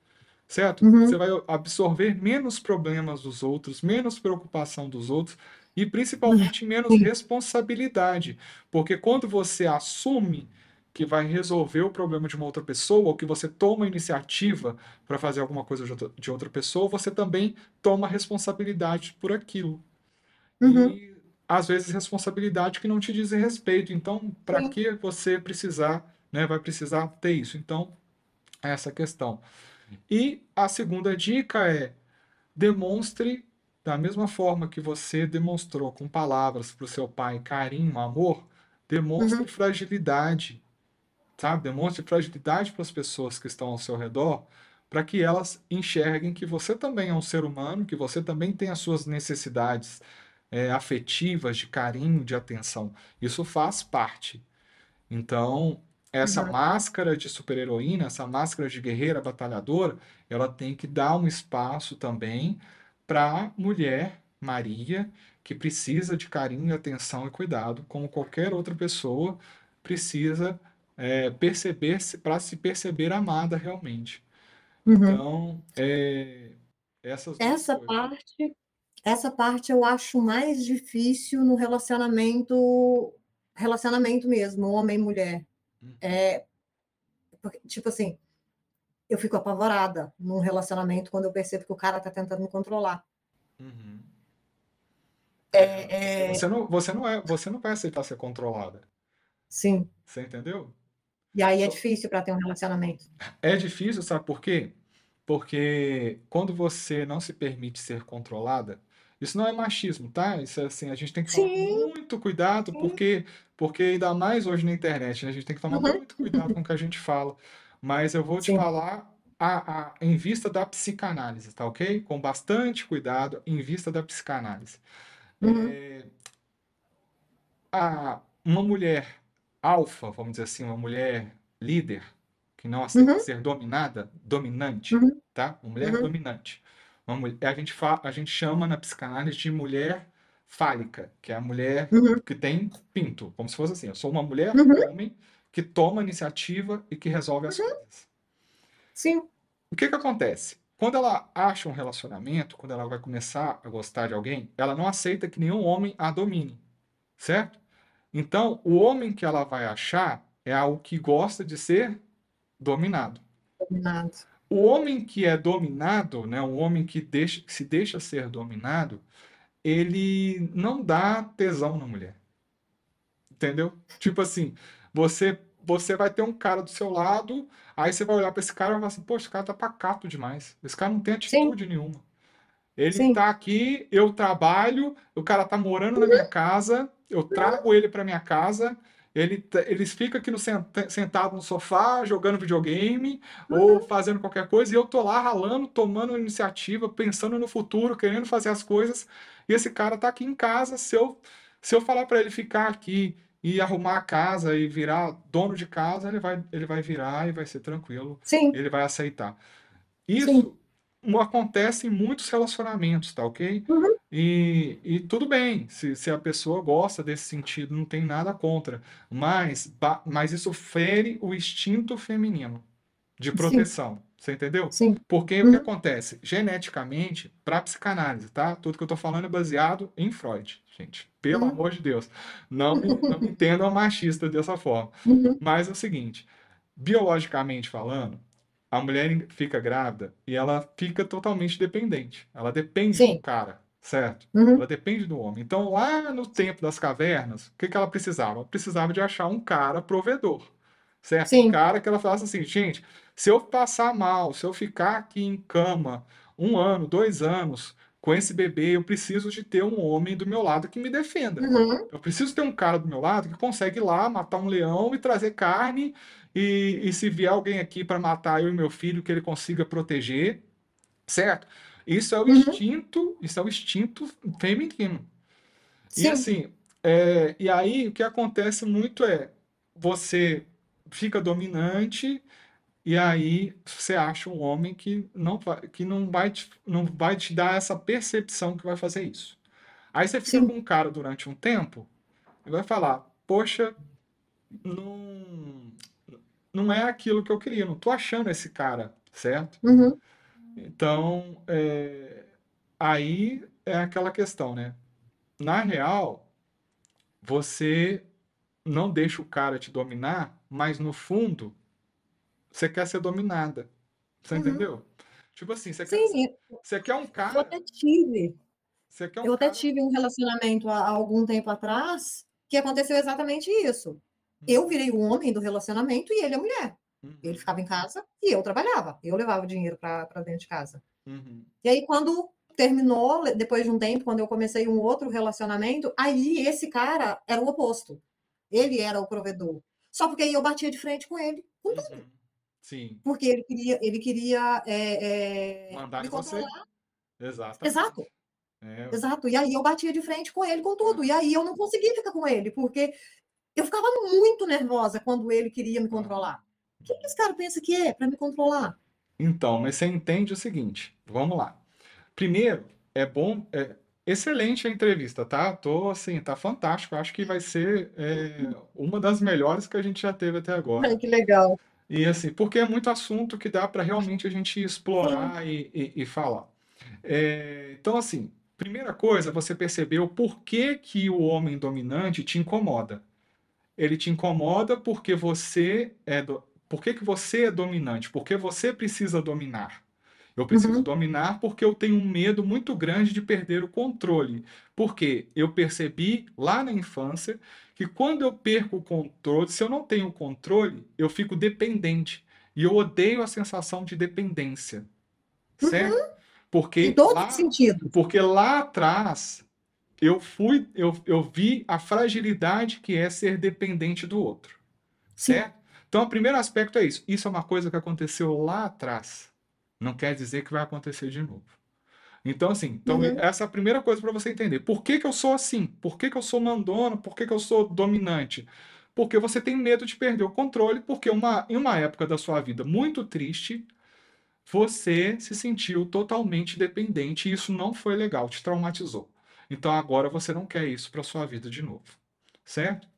certo? Uhum. Você vai absorver menos problemas dos outros, menos preocupação dos outros e principalmente menos Sim. responsabilidade, porque quando você assume que vai resolver o problema de uma outra pessoa, ou que você toma iniciativa para fazer alguma coisa de outra, de outra pessoa, você também toma responsabilidade por aquilo. Uhum. E às vezes responsabilidade que não te dizem respeito. Então, para que você precisar, né, vai precisar ter isso? Então, é essa questão. E a segunda dica é demonstre da mesma forma que você demonstrou com palavras para o seu pai carinho, amor, demonstre Uhum. fragilidade, sabe? Demonstre fragilidade para as pessoas que estão ao seu redor, para que elas enxerguem que você também é um ser humano, que você também tem as suas necessidades é, afetivas, de carinho, de atenção. Isso faz parte. Então, essa Uhum. máscara de super-heroína, essa máscara de guerreira batalhadora, ela tem que dar um espaço também para mulher Maria, que precisa de carinho, atenção e cuidado, como qualquer outra pessoa precisa é, perceber para se perceber amada realmente. Uhum. Então, é, essas Essa parte, essa parte eu acho mais difícil no relacionamento, relacionamento mesmo, homem e mulher. Uhum. É, tipo assim, eu fico apavorada num relacionamento quando eu percebo que o cara tá tentando me controlar. Uhum. É, é, Você não, você não é, você não vai aceitar ser controlada. sim. Você entendeu? E aí é difícil para ter um relacionamento. É difícil, sabe por quê? Porque quando você não se permite ser controlada, isso não é machismo, tá? Isso é assim, a gente tem que tomar Sim, muito cuidado, porque, porque ainda mais hoje na internet, né? A gente tem que tomar Uhum. muito cuidado com o que a gente fala. Mas eu vou te Sim. falar a, a- em vista da psicanálise, tá ok? Com bastante cuidado, em vista da psicanálise. Uhum. É, a, uma mulher alfa, vamos dizer assim, uma mulher líder, que não aceita Uhum. ser dominada, dominante, Uhum. tá? Uma mulher Uhum. dominante. Uma mulher, a gente a gente chama na psicanálise de mulher fálica, que é a mulher Uhum. que tem pinto, como se fosse assim, eu sou uma mulher, Uhum. um homem, que toma iniciativa e que resolve as coisas. Sim. O que que acontece? Quando ela acha um relacionamento, quando ela vai começar a gostar de alguém, ela não aceita que nenhum homem a domine, certo? Então, o homem que ela vai achar é algo que gosta de ser dominado. Dominado. O homem que é dominado, né, o homem que, deixa, que se deixa ser dominado, ele não dá tesão na mulher. Entendeu? Tipo assim, você você vai ter um cara do seu lado, aí você vai olhar para esse cara e vai falar assim, poxa, esse cara tá pacato demais. Esse cara não tem Sim. atitude nenhuma. Ele Sim. tá aqui, eu trabalho, o cara tá morando na minha casa, eu trago ele para minha casa, ele, tá- ele fica aqui no senta- sentado no sofá, jogando videogame ou fazendo qualquer coisa, e eu tô lá ralando, tomando iniciativa, pensando no futuro, querendo fazer as coisas, e esse cara tá aqui em casa, se eu, se eu falar para ele ficar aqui e arrumar a casa e virar dono de casa, ele vai, ele vai virar e vai ser tranquilo, Sim. ele vai aceitar. Sim. Isso não acontece em muitos relacionamentos, tá ok? Uhum. E, e tudo bem, se, se a pessoa gosta desse sentido, não tem nada contra. Mas, mas isso fere o instinto feminino de Sim. proteção, Você entendeu? Sim. Porque o que Uhum. acontece? Geneticamente, para psicanálise, tá? Tudo que eu tô falando é baseado em Freud, gente. Pelo Uhum. amor de Deus. Não me, não entendam machista dessa forma. Uhum. Mas é o seguinte, biologicamente falando, a mulher fica grávida e ela fica totalmente dependente. Ela depende Sim. do cara, certo? Uhum. Ela depende do homem. Então, lá no tempo das cavernas, o que que ela precisava? Ela precisava de achar um cara provedor, certo? Um Sim. cara que ela falasse assim, gente, se eu passar mal, se eu ficar aqui em cama um ano, dois anos com esse bebê, eu preciso de ter um homem do meu lado que me defenda. Uhum. Eu preciso ter um cara do meu lado que consegue ir lá matar um leão e trazer carne e, e se vier alguém aqui para matar eu e meu filho, que ele consiga proteger, certo? Isso é o Uhum. instinto, isso é o instinto feminino. E Sim. assim, é, e aí o que acontece muito é você fica dominante e aí você acha um homem que não vai, que não vai te, não vai te dar essa percepção que vai fazer isso. Aí você fica Sim. com um cara durante um tempo e vai falar, poxa, não, não é aquilo que eu queria, não tô achando esse cara, certo? Uhum. Então, é, aí é aquela questão, né? Na real, você não deixa o cara te dominar, mas no fundo, você quer ser dominada. Você Uhum. entendeu? Tipo assim, você quer, você quer um eu cara, até tive. você quer um Eu até cara. tive um relacionamento há algum tempo atrás que aconteceu exatamente isso. Eu virei o homem do relacionamento e ele a mulher. Ele Uhum, ficava em casa e eu trabalhava. Eu levava o dinheiro para dentro de casa. uhum, E aí, quando terminou, depois de um tempo, quando eu comecei um outro relacionamento, aí esse cara era o oposto. Ele era o provedor. Só porque aí eu batia de frente com ele, com tudo. uhum. Sim, Porque ele queria, ele queria é, é, mandar em você. Exatamente. Exato, É, exato. E aí eu batia de frente com ele, com tudo. E aí eu não conseguia ficar com ele, porque eu ficava muito nervosa quando ele queria me controlar. O que esse cara pensa que é para me controlar? Então, mas você entende o seguinte, vamos lá. Primeiro, é bom, é excelente a entrevista, tá? Tô assim, tá fantástico. Acho que vai ser é, uma das melhores que a gente já teve até Ai, agora. que legal. E assim, porque é muito assunto que dá para realmente a gente explorar e, e- e falar. É, então, assim, primeira coisa, você percebeu por que que o homem dominante te incomoda. Ele te incomoda porque você é do... Por que que você é dominante? Porque você precisa dominar. Eu preciso Uhum. dominar porque eu tenho um medo muito grande de perder o controle. Porque eu percebi lá na infância que quando eu perco o controle, se eu não tenho controle, eu fico dependente. E eu odeio a sensação de dependência, Uhum. certo? Em Porque todos lá, os sentidos. porque lá atrás eu fui, eu, eu vi a fragilidade que é ser dependente do outro, Sim. certo? Então, o primeiro aspecto é isso. Isso é uma coisa que aconteceu lá atrás. Não quer dizer que vai acontecer de novo. Então, assim, então Uhum. essa é a primeira coisa para você entender. Por que que eu sou assim? Por que que eu sou mandona? Por que que eu sou dominante? Porque você tem medo de perder o controle, porque uma, em uma época da sua vida muito triste, você se sentiu totalmente dependente e isso não foi legal, te traumatizou. Então agora você não quer isso para sua vida de novo, certo?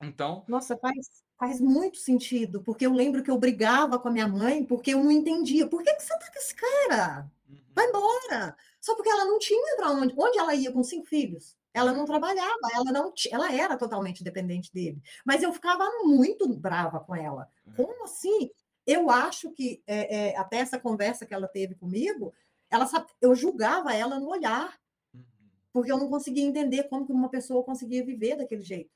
Então, Nossa, faz, faz muito sentido, porque eu lembro que eu brigava com a minha mãe porque eu não entendia. Por que que você tá com esse cara? Vai embora! Só porque ela não tinha para onde. Onde ela ia com cinco filhos? Ela não trabalhava, ela não ela era totalmente dependente dele. Mas eu ficava muito brava com ela. Como assim? Eu acho que é, é, até essa conversa que ela teve comigo, ela eu julgava ela no olhar, porque eu não conseguia entender como que uma pessoa conseguia viver daquele jeito.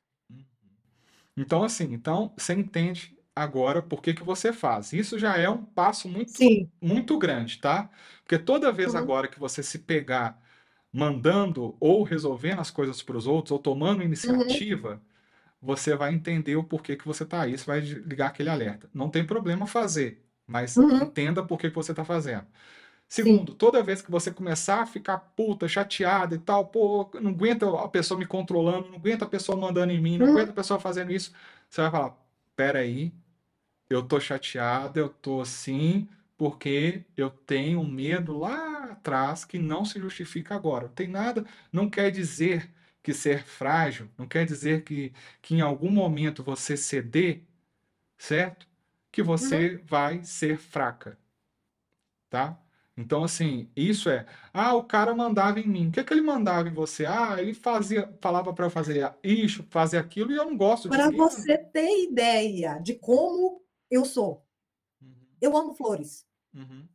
então assim, então você entende agora por que que você faz. Isso já é um passo muito Sim. muito grande, tá? Porque toda vez Uhum. agora que você se pegar mandando ou resolvendo as coisas para os outros ou tomando Uhum. iniciativa, você vai entender o porquê que você tá aí, você vai ligar aquele alerta. Não tem problema fazer, mas Uhum. entenda por que que você tá fazendo. Sim. Segundo, toda vez que você começar a ficar puta, chateada e tal, pô, não aguenta a pessoa me controlando, não aguenta a pessoa mandando em mim, não Uhum. aguenta a pessoa fazendo isso, você vai falar: peraí, eu tô chateada, eu tô assim, porque eu tenho medo lá atrás que não se justifica agora. Não tem nada, não quer dizer que ser frágil, não quer dizer que, que em algum momento você ceder, certo? Que Uhum. você vai ser fraca. tá? Então, assim, isso é. Ah, o cara mandava em mim. O que é que ele mandava em você? Ah, ele fazia, falava para eu fazer isso, fazer aquilo, e eu não gosto disso. Para você ter ideia de como eu sou. Uhum. Eu amo flores. Uhum.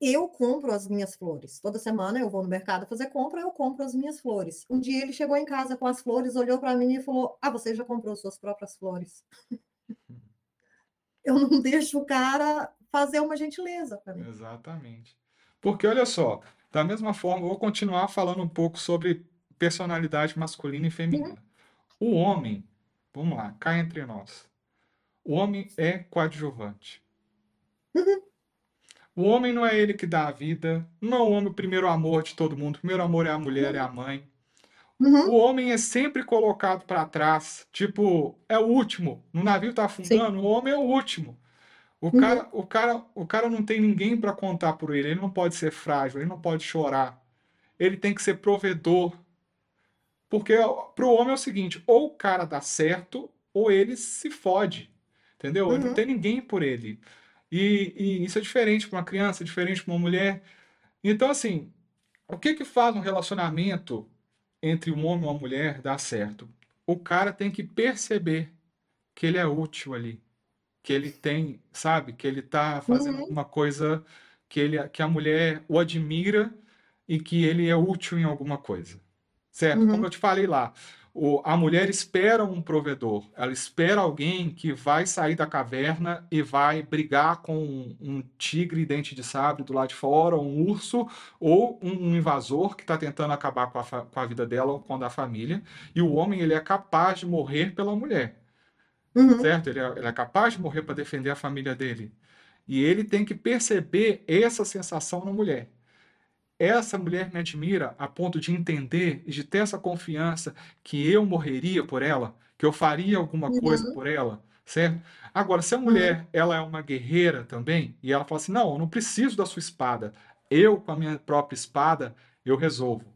Eu compro as minhas flores. Toda semana eu vou no mercado fazer compra, eu compro as minhas flores. Um dia ele chegou em casa com as flores, olhou para mim e falou: Ah, você já comprou suas próprias flores? eu não deixo o cara fazer uma gentileza para mim. Exatamente. Porque olha só, da mesma forma, eu vou continuar falando um pouco sobre personalidade masculina e feminina. Uhum. O homem, vamos lá, cá entre nós. O homem é coadjuvante. Uhum. O homem não é ele que dá a vida, não é o homem o primeiro amor de todo mundo. O primeiro amor é a mulher, é a mãe. Uhum. O homem é sempre colocado para trás, tipo, é o último. No navio tá afundando, Sim. o homem é o último. O uhum. cara, o cara, o cara não tem ninguém para contar por ele. Ele não pode ser frágil, ele não pode chorar. Ele tem que ser provedor. Porque para o homem é o seguinte: ou o cara dá certo, ou ele se fode. Entendeu? Uhum. Ele não tem ninguém por ele. E, e isso é diferente para uma criança, é diferente para uma mulher. Então, assim, o que que faz um relacionamento entre um homem e uma mulher dar certo? O cara tem que perceber que ele é útil ali que ele tem, sabe? Que ele tá fazendo uhum. uma coisa que, ele, que a mulher o admira e que ele é útil em alguma coisa. Certo? Uhum. Como eu te falei lá, o, a mulher espera um provedor, ela espera alguém que vai sair da caverna e vai brigar com um, um tigre dente de sabre do lado de fora, um urso ou um, um invasor que está tentando acabar com a, com a vida dela ou com a da família. E o homem ele é capaz de morrer pela mulher. Uhum. Certo? Ele é, ele é capaz de morrer para defender a família dele. E ele tem que perceber essa sensação na mulher. Essa mulher me admira a ponto de entender e de ter essa confiança que eu morreria por ela, que eu faria alguma uhum. coisa por ela, certo? Agora, se a mulher uhum. ela é uma guerreira também e ela fala assim, não, eu não preciso da sua espada, eu com a minha própria espada eu resolvo,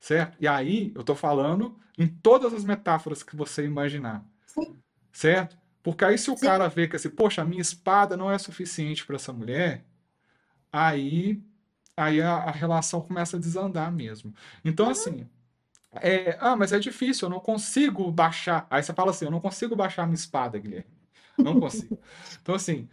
certo? E aí eu estou falando em todas as metáforas que você imaginar. Sim certo? Porque aí se o Sim. cara vê que assim, poxa, a minha espada não é suficiente para essa mulher, aí aí a, a, relação começa a desandar mesmo. Então uhum. assim, é, ah, mas é difícil, eu não consigo baixar. Aí você fala assim, eu não consigo baixar a minha espada, Guilherme. Não consigo. então assim,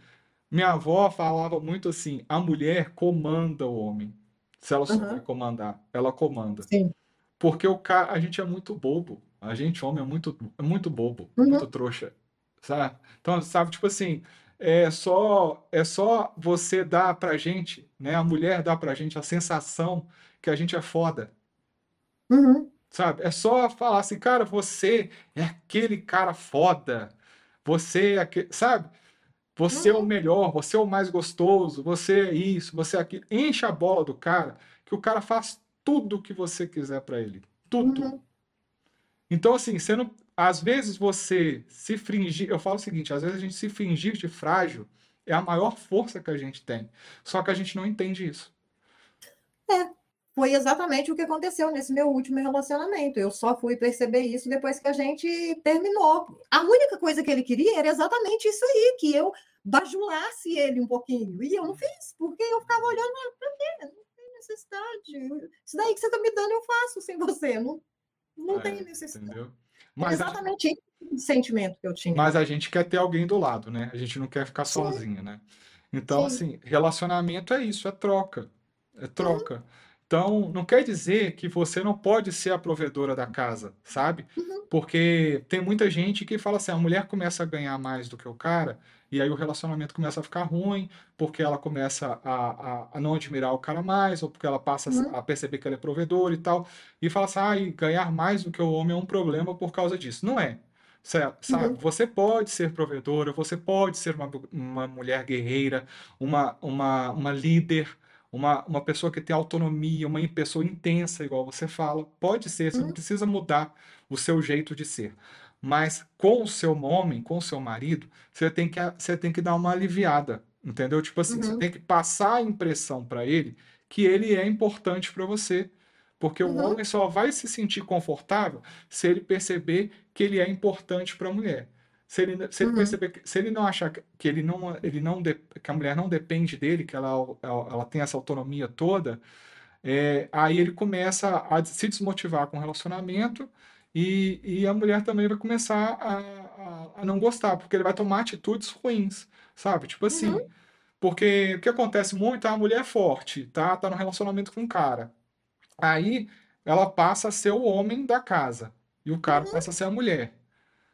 minha avó falava muito assim, a mulher comanda o homem. Se ela souber uhum. comandar, ela comanda. Sim. Porque o cara, a gente é muito bobo. A gente, homem, é muito, é muito bobo, uhum. muito trouxa, sabe? Então, sabe, tipo assim, é só, é só você dar pra gente, né? A mulher dá pra gente a sensação que a gente é foda. Uhum. Sabe? É só falar assim, cara, você é aquele cara foda. Você é aquele, sabe? Você uhum. é o uhum. melhor, você é o mais gostoso, você é isso, você é aquilo. Enche a bola do cara, que o cara faz tudo o que você quiser para ele. Tudo. Uhum. Então, assim, não, às vezes você se fingir. Eu falo o seguinte: às vezes a gente se fingir de frágil é a maior força que a gente tem. Só que a gente não entende isso. É, foi exatamente o que aconteceu nesse meu último relacionamento. Eu só fui perceber isso depois que a gente terminou. A única coisa que ele queria era exatamente isso aí, que eu bajulasse ele um pouquinho. E eu não fiz, porque eu ficava olhando para quê? Não tem necessidade. Isso daí que você está me dando, eu faço sem você. Não não é, tem necessidade. Entendeu? Mas é exatamente esse tipo sentimento que eu tinha. Mas a gente quer ter alguém do lado, né? A gente não quer ficar Sim. sozinha, né? Então, Sim. assim, relacionamento é isso, é troca. É troca. Uhum. Então, não quer dizer que você não pode ser a provedora da casa, sabe? Uhum. Porque tem muita gente que fala assim: a mulher começa a ganhar mais do que o cara, e aí o relacionamento começa a ficar ruim, porque ela começa a, a, a não admirar o cara mais, ou porque ela passa uhum. a perceber que ele é provedor e tal, e fala assim: ah, ganhar mais do que o homem é um problema por causa disso. Não é. Sabe? Uhum. Você pode ser provedora, você pode ser uma, uma mulher guerreira, uma, uma, uma líder uma, uma pessoa que tem autonomia, uma pessoa intensa, igual você fala. Pode ser, você uhum. não precisa mudar o seu jeito de ser. Mas com o seu homem, com o seu marido, você tem que, você tem que dar uma aliviada, entendeu? Tipo assim, uhum. você tem que passar a impressão para ele que ele é importante para você. Porque uhum. o homem só vai se sentir confortável se ele perceber que ele é importante para a mulher. Se ele, se ele Uhum. perceber que, se ele não achar que ele não, ele não de- que a mulher não depende dele, que ela, ela, ela tem essa autonomia toda, é, aí ele começa a se desmotivar com o relacionamento e, e a mulher também vai começar a, a, a não gostar, porque ele vai tomar atitudes ruins, sabe? Tipo assim, Uhum. porque o que acontece muito, a mulher é forte, tá? Tá no relacionamento com um cara. Aí ela passa a ser o homem da casa e o cara passa a ser a mulher.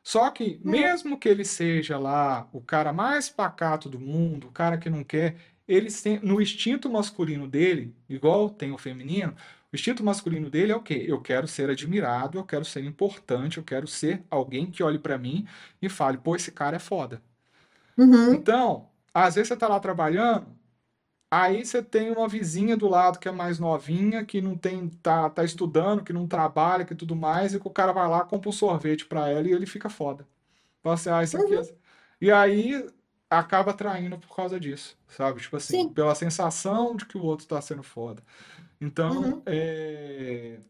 Só que, Uhum. mesmo que ele seja lá o cara mais pacato do mundo, o cara que não quer, ele tem, no instinto masculino dele, igual tem o feminino, o instinto masculino dele é o quê? Eu quero ser admirado, eu quero ser importante, eu quero ser alguém que olhe pra mim e fale, pô, esse cara é foda. Uhum. Então, às vezes você tá lá trabalhando, aí você tem uma vizinha do lado que é mais novinha, que não tem, tá, tá estudando, que não trabalha, que tudo mais, e que o cara vai lá, compra um sorvete pra ela e ele fica foda. Fala assim, ah, isso aqui é... E aí acaba traindo por causa disso, sabe? Tipo assim, Sim. pela sensação de que o outro tá sendo foda. Então, Uhum. é...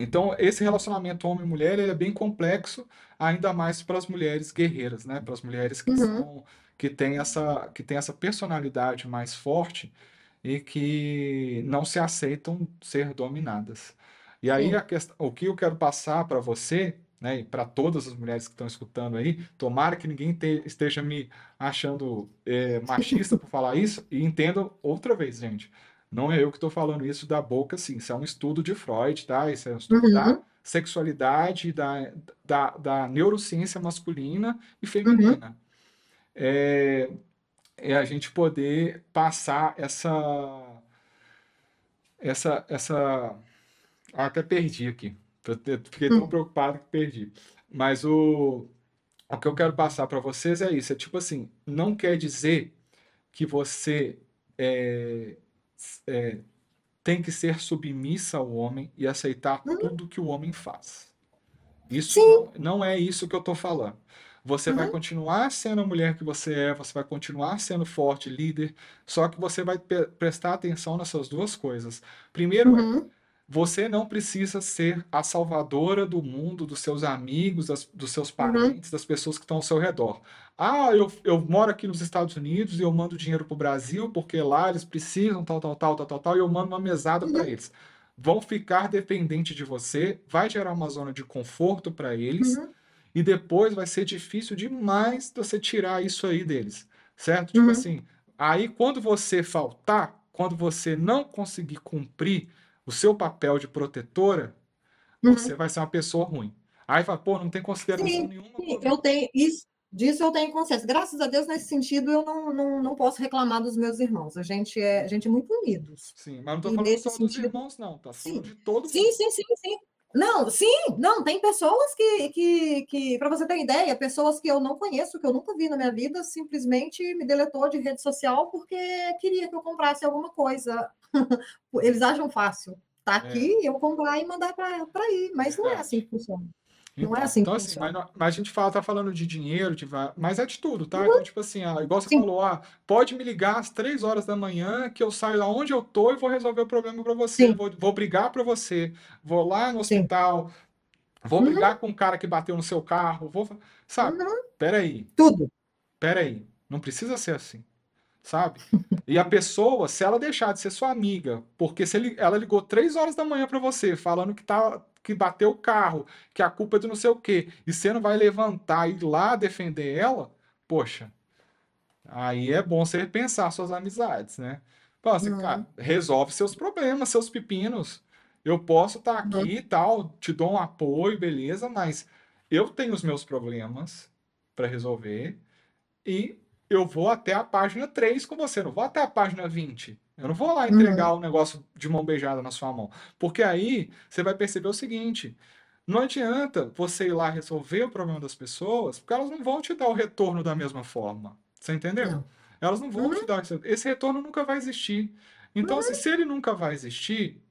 Então, esse relacionamento homem-mulher é bem complexo, ainda mais para as mulheres guerreiras, né? Para as mulheres que Uhum. são, que têm essa, que têm essa personalidade mais forte e que não se aceitam ser dominadas. E aí, questão, o que eu quero passar para você, né, e para todas as mulheres que estão escutando aí, tomara que ninguém te- esteja me achando é, machista por falar isso, e entenda outra vez, gente. Não é eu que estou falando isso da boca, assim. Isso é um estudo de Freud, tá? Isso é um estudo da Uhum. sexualidade, da, da, da neurociência masculina e Uhum. feminina. É, é a gente poder passar essa, essa, essa. Ah, até perdi aqui. Fiquei tão Hum. preocupado que perdi. Mas o, o que eu quero passar para vocês é isso. É tipo assim, não quer dizer que você é, é, tem que ser submissa ao homem e aceitar Uhum. tudo que o homem faz. Isso não, não é isso que eu estou falando. Você vai Uhum. continuar sendo a mulher que você é, você vai continuar sendo forte, líder, só que você vai prestar atenção nessas duas coisas. Primeiro é, Uhum. Você não precisa ser a salvadora do mundo, dos seus amigos, das- dos seus Uhum. parentes, das pessoas que estão ao seu redor. Ah, eu, eu moro aqui nos Estados Unidos e eu mando dinheiro pro Brasil porque lá eles precisam, tal, tal, tal, tal, tal, tal, e eu mando uma mesada para Uhum. eles. Vão ficar dependentes de você, vai gerar uma zona de conforto para eles, Uhum. e depois vai ser difícil demais você tirar isso aí deles, certo? Tipo Uhum. assim, aí quando você faltar, quando você não conseguir cumprir o seu papel de protetora, Uhum. você vai ser uma pessoa ruim. Aí fala, pô, não tem consideração Sim, nenhuma sim, eu tenho isso, disso eu tenho consciência. Graças a Deus, nesse sentido, eu não, não, não posso reclamar dos meus irmãos. A gente é, a gente é muito unidos. Sim, mas não tô E falando só dos sentido, irmãos, não, tá sim, de todo sim, mundo. sim, sim, sim. Não, sim, não, tem pessoas que, que, que para você ter ideia, pessoas que eu não conheço, que eu nunca vi na minha vida, simplesmente me deletou de rede social porque queria que eu comprasse alguma coisa. Eles acham fácil. Tá É, aqui, eu comprar e mandar para ir, mas não é assim verdade. que funciona. Não é Então, assim que então assim, mas, mas a gente fala, tá falando de dinheiro, de, mas é de tudo, tá? Então, tipo assim, ah, igual você Sim, falou, ah, pode me ligar às três horas da manhã que eu saio da onde eu tô e vou resolver o problema pra você, vou, vou brigar pra você, vou lá no sim. hospital, vou Uhum, brigar com o cara que bateu no seu carro, vou, sabe? uhum, Peraí, tudo. peraí, não precisa ser assim, sabe? E a pessoa, se ela deixar de ser sua amiga, porque se ele- ela ligou três horas da manhã pra você, falando que tá, que bateu o carro, que a culpa é do não sei o quê, e você não vai levantar e ir lá defender ela, poxa, aí é bom você repensar suas amizades, né? Fala assim, cara, Uhum, resolve seus problemas, seus pepinos. Eu posso estar uhum, aqui e tal, te dou um apoio, beleza, mas eu tenho os meus problemas para resolver e eu vou até a página 3 com você, não vou até a página 20. Eu não vou lá entregar uhum, o negócio de mão beijada na sua mão. Porque aí você vai perceber o seguinte: não adianta você ir lá resolver o problema das pessoas, porque elas não vão te dar o retorno da mesma forma. Você entendeu? não. Elas não vão te Uhum, dar esse, esse retorno nunca vai existir. Então, assim, se ele nunca vai existir,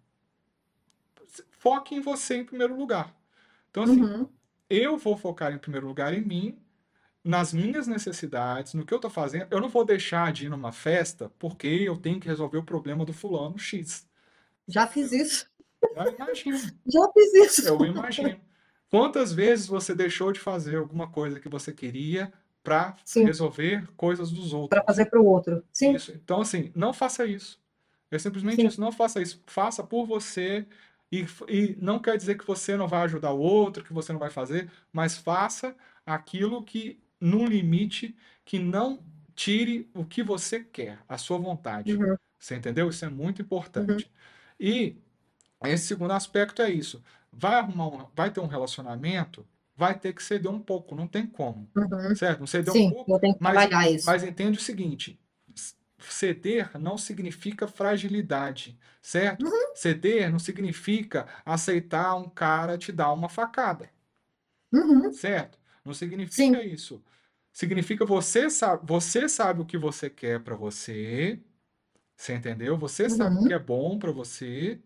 foque em você em primeiro lugar. Então, assim, uhum, eu vou focar em primeiro lugar em mim, nas minhas necessidades, no que eu tô fazendo. Eu não vou deixar de ir numa festa porque eu tenho que resolver o problema do fulano X. Já fiz isso. Eu imagino, Já fiz isso. eu imagino. Quantas vezes você deixou de fazer alguma coisa que você queria para resolver coisas dos outros? Para fazer para o outro. Sim. Isso. Então, assim, não faça isso. É simplesmente Sim. isso. Não faça isso. Faça por você. E, e não quer dizer que você não vai ajudar o outro, que você não vai fazer, mas faça aquilo que, num limite, que não tire o que você quer, a sua vontade. Uhum. Você entendeu? Isso é muito importante. Uhum. E esse segundo aspecto é isso. Vai arrumar um, vai ter um relacionamento, vai ter que ceder um pouco, não tem como. Uhum. Certo? Não ceder Sim, um pouco. Mas. Mas entende o seguinte: ceder não significa fragilidade, certo? Uhum. Ceder não significa aceitar um cara te dar uma facada. Uhum. Certo? Não significa Sim. isso. Significa você sabe, você sabe o que você quer para você. Você entendeu? Você uhum. sabe o que é bom para você.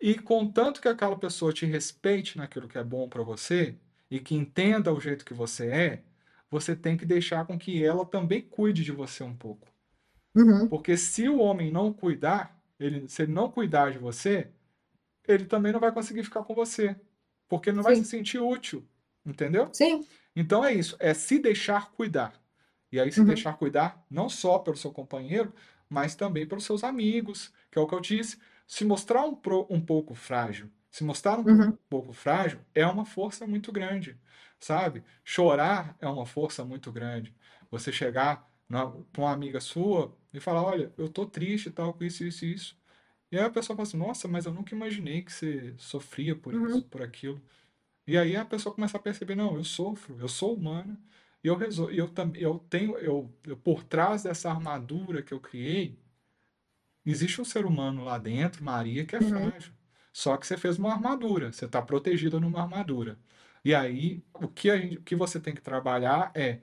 E contanto que aquela pessoa te respeite naquilo que é bom para você e que entenda o jeito que você é, você tem que deixar com que ela também cuide de você um pouco. Uhum. Porque se o homem não cuidar, ele, se ele não cuidar de você, ele também não vai conseguir ficar com você. Porque ele não Sim. vai se sentir útil. Entendeu? Sim. Então é isso, é se deixar cuidar. E aí se uhum. deixar cuidar não só pelo seu companheiro, mas também pelos seus amigos, que é o que eu disse. Se mostrar um, pro, um pouco frágil, se mostrar um uhum. pouco frágil é uma força muito grande, sabe? Chorar é uma força muito grande. Você chegar para uma amiga sua e falar, olha, eu tô triste e tal, com isso, isso e isso. E aí a pessoa fala assim, nossa, mas eu nunca imaginei que você sofria por uhum. isso, por aquilo. E aí a pessoa começa a perceber, não, eu sofro, eu sou humana, e eu resol... eu, eu tenho, eu, eu, por trás dessa armadura que eu criei, existe um ser humano lá dentro, Maria, que é uhum. frágil. Só que você fez uma armadura, você está protegida numa armadura. E aí, o que, a gente, o que você tem que trabalhar é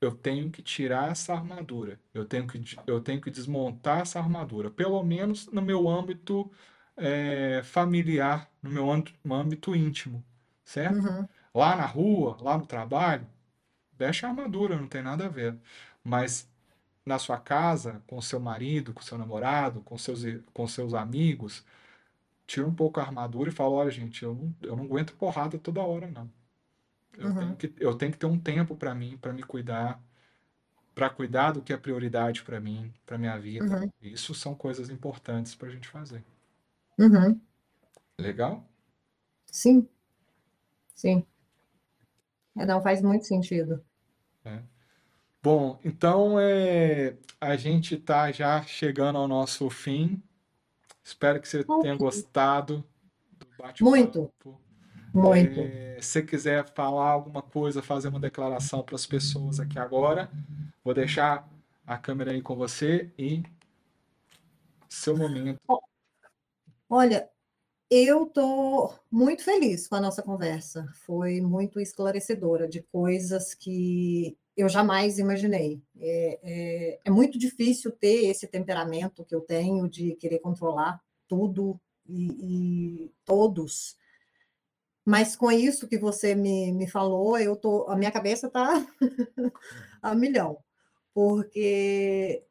eu tenho que tirar essa armadura, eu tenho que, eu tenho que desmontar essa armadura, pelo menos no meu âmbito é, familiar, no meu âmbito, âmbito íntimo certo? Uhum. Lá na rua, lá no trabalho, deixa a armadura, não tem nada a ver. Mas na sua casa, com seu marido, com seu namorado, com seus, com seus amigos, tira um pouco a armadura e fala, olha, gente, eu não, eu não aguento porrada toda hora, não. Eu, uhum. tenho, que, eu tenho que ter um tempo para mim, para me cuidar, para cuidar do que é prioridade para mim, para minha vida. Uhum. Isso são coisas importantes para a gente fazer. Uhum. Legal? Sim. Sim. É, não faz muito sentido. É. Bom, então é, a gente está já chegando ao nosso fim. Espero que você tenha gostado do bate-papo. Muito. Muito. É, se quiser falar alguma coisa, fazer uma declaração para as pessoas aqui agora, vou deixar a câmera aí com você e seu momento. Olha, eu estou muito feliz com a nossa conversa. Foi muito esclarecedora de coisas que eu jamais imaginei. É, é, é, muito difícil ter esse temperamento que eu tenho de querer controlar tudo e, e todos. Mas com isso que você me, me falou, eu tô, a minha cabeça está a milhão, porque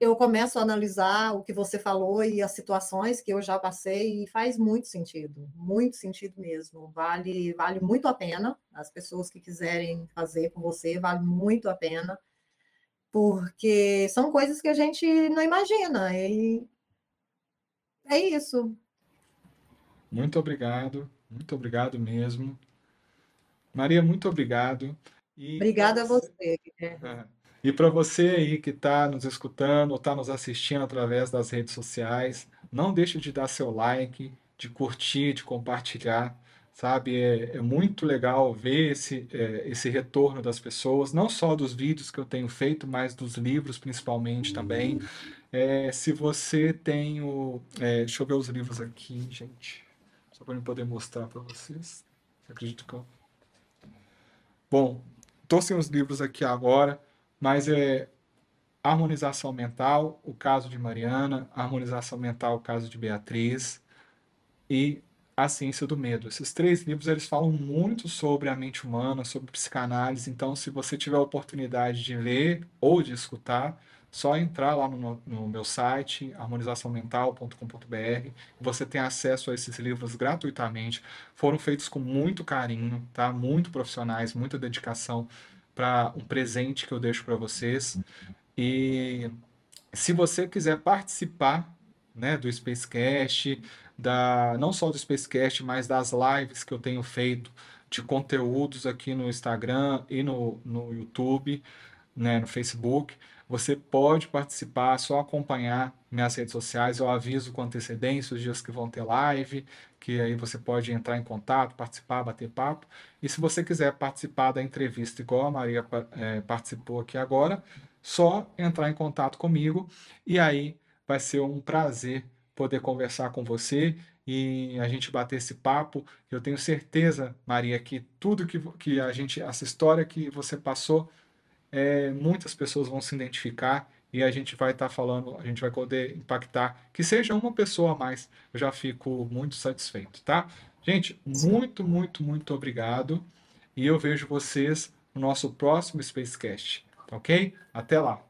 eu começo a analisar o que você falou e as situações que eu já passei e faz muito sentido, muito sentido mesmo. Vale, vale muito a pena. As pessoas que quiserem fazer com você, vale muito a pena, porque são coisas que a gente não imagina. E é isso. Muito obrigado, muito obrigado mesmo. Maria, muito obrigado. E Obrigada a você. É. E para você aí que está nos escutando ou está nos assistindo através das redes sociais, não deixe de dar seu like, de curtir, de compartilhar, sabe? É, é muito legal ver esse, é, esse retorno das pessoas, não só dos vídeos que eu tenho feito, mas dos livros principalmente também. É, se você tem o. É, deixa eu ver os livros aqui, gente. Só para eu poder mostrar para vocês. Acredito que eu. Bom, estou sem os livros aqui agora mas é harmonização mental, o caso de Mariana, harmonização mental, o caso de Beatriz e a ciência do medo. Esses três livros eles falam muito sobre a mente humana, sobre psicanálise. Então, se você tiver a oportunidade de ler ou de escutar, só entrar lá no, no meu site, harmonizaçãomental.com.br. Você tem acesso a esses livros gratuitamente. Foram feitos com muito carinho, tá? Muito profissionais, muita dedicação para um presente que eu deixo para vocês. E se você quiser participar né, do Spacecast, da, não só do Spacecast, mas das lives que eu tenho feito de conteúdos aqui no Instagram e no, no YouTube, né, no Facebook. Você pode participar, só acompanhar minhas redes sociais. Eu aviso com antecedência os dias que vão ter live, que aí você pode entrar em contato, participar, bater papo. E se você quiser participar da entrevista, igual a Maria é, participou aqui agora, só entrar em contato comigo e aí vai ser um prazer poder conversar com você e a gente bater esse papo. Eu tenho certeza, Maria, que tudo que, que a gente, essa história que você passou, é, muitas pessoas vão se identificar e a gente vai estar tá falando, a gente vai poder impactar, que seja uma pessoa a mais. Eu já fico muito satisfeito, tá? Gente, muito, muito, muito obrigado. E eu vejo vocês no nosso próximo Spacecast, ok? Até lá!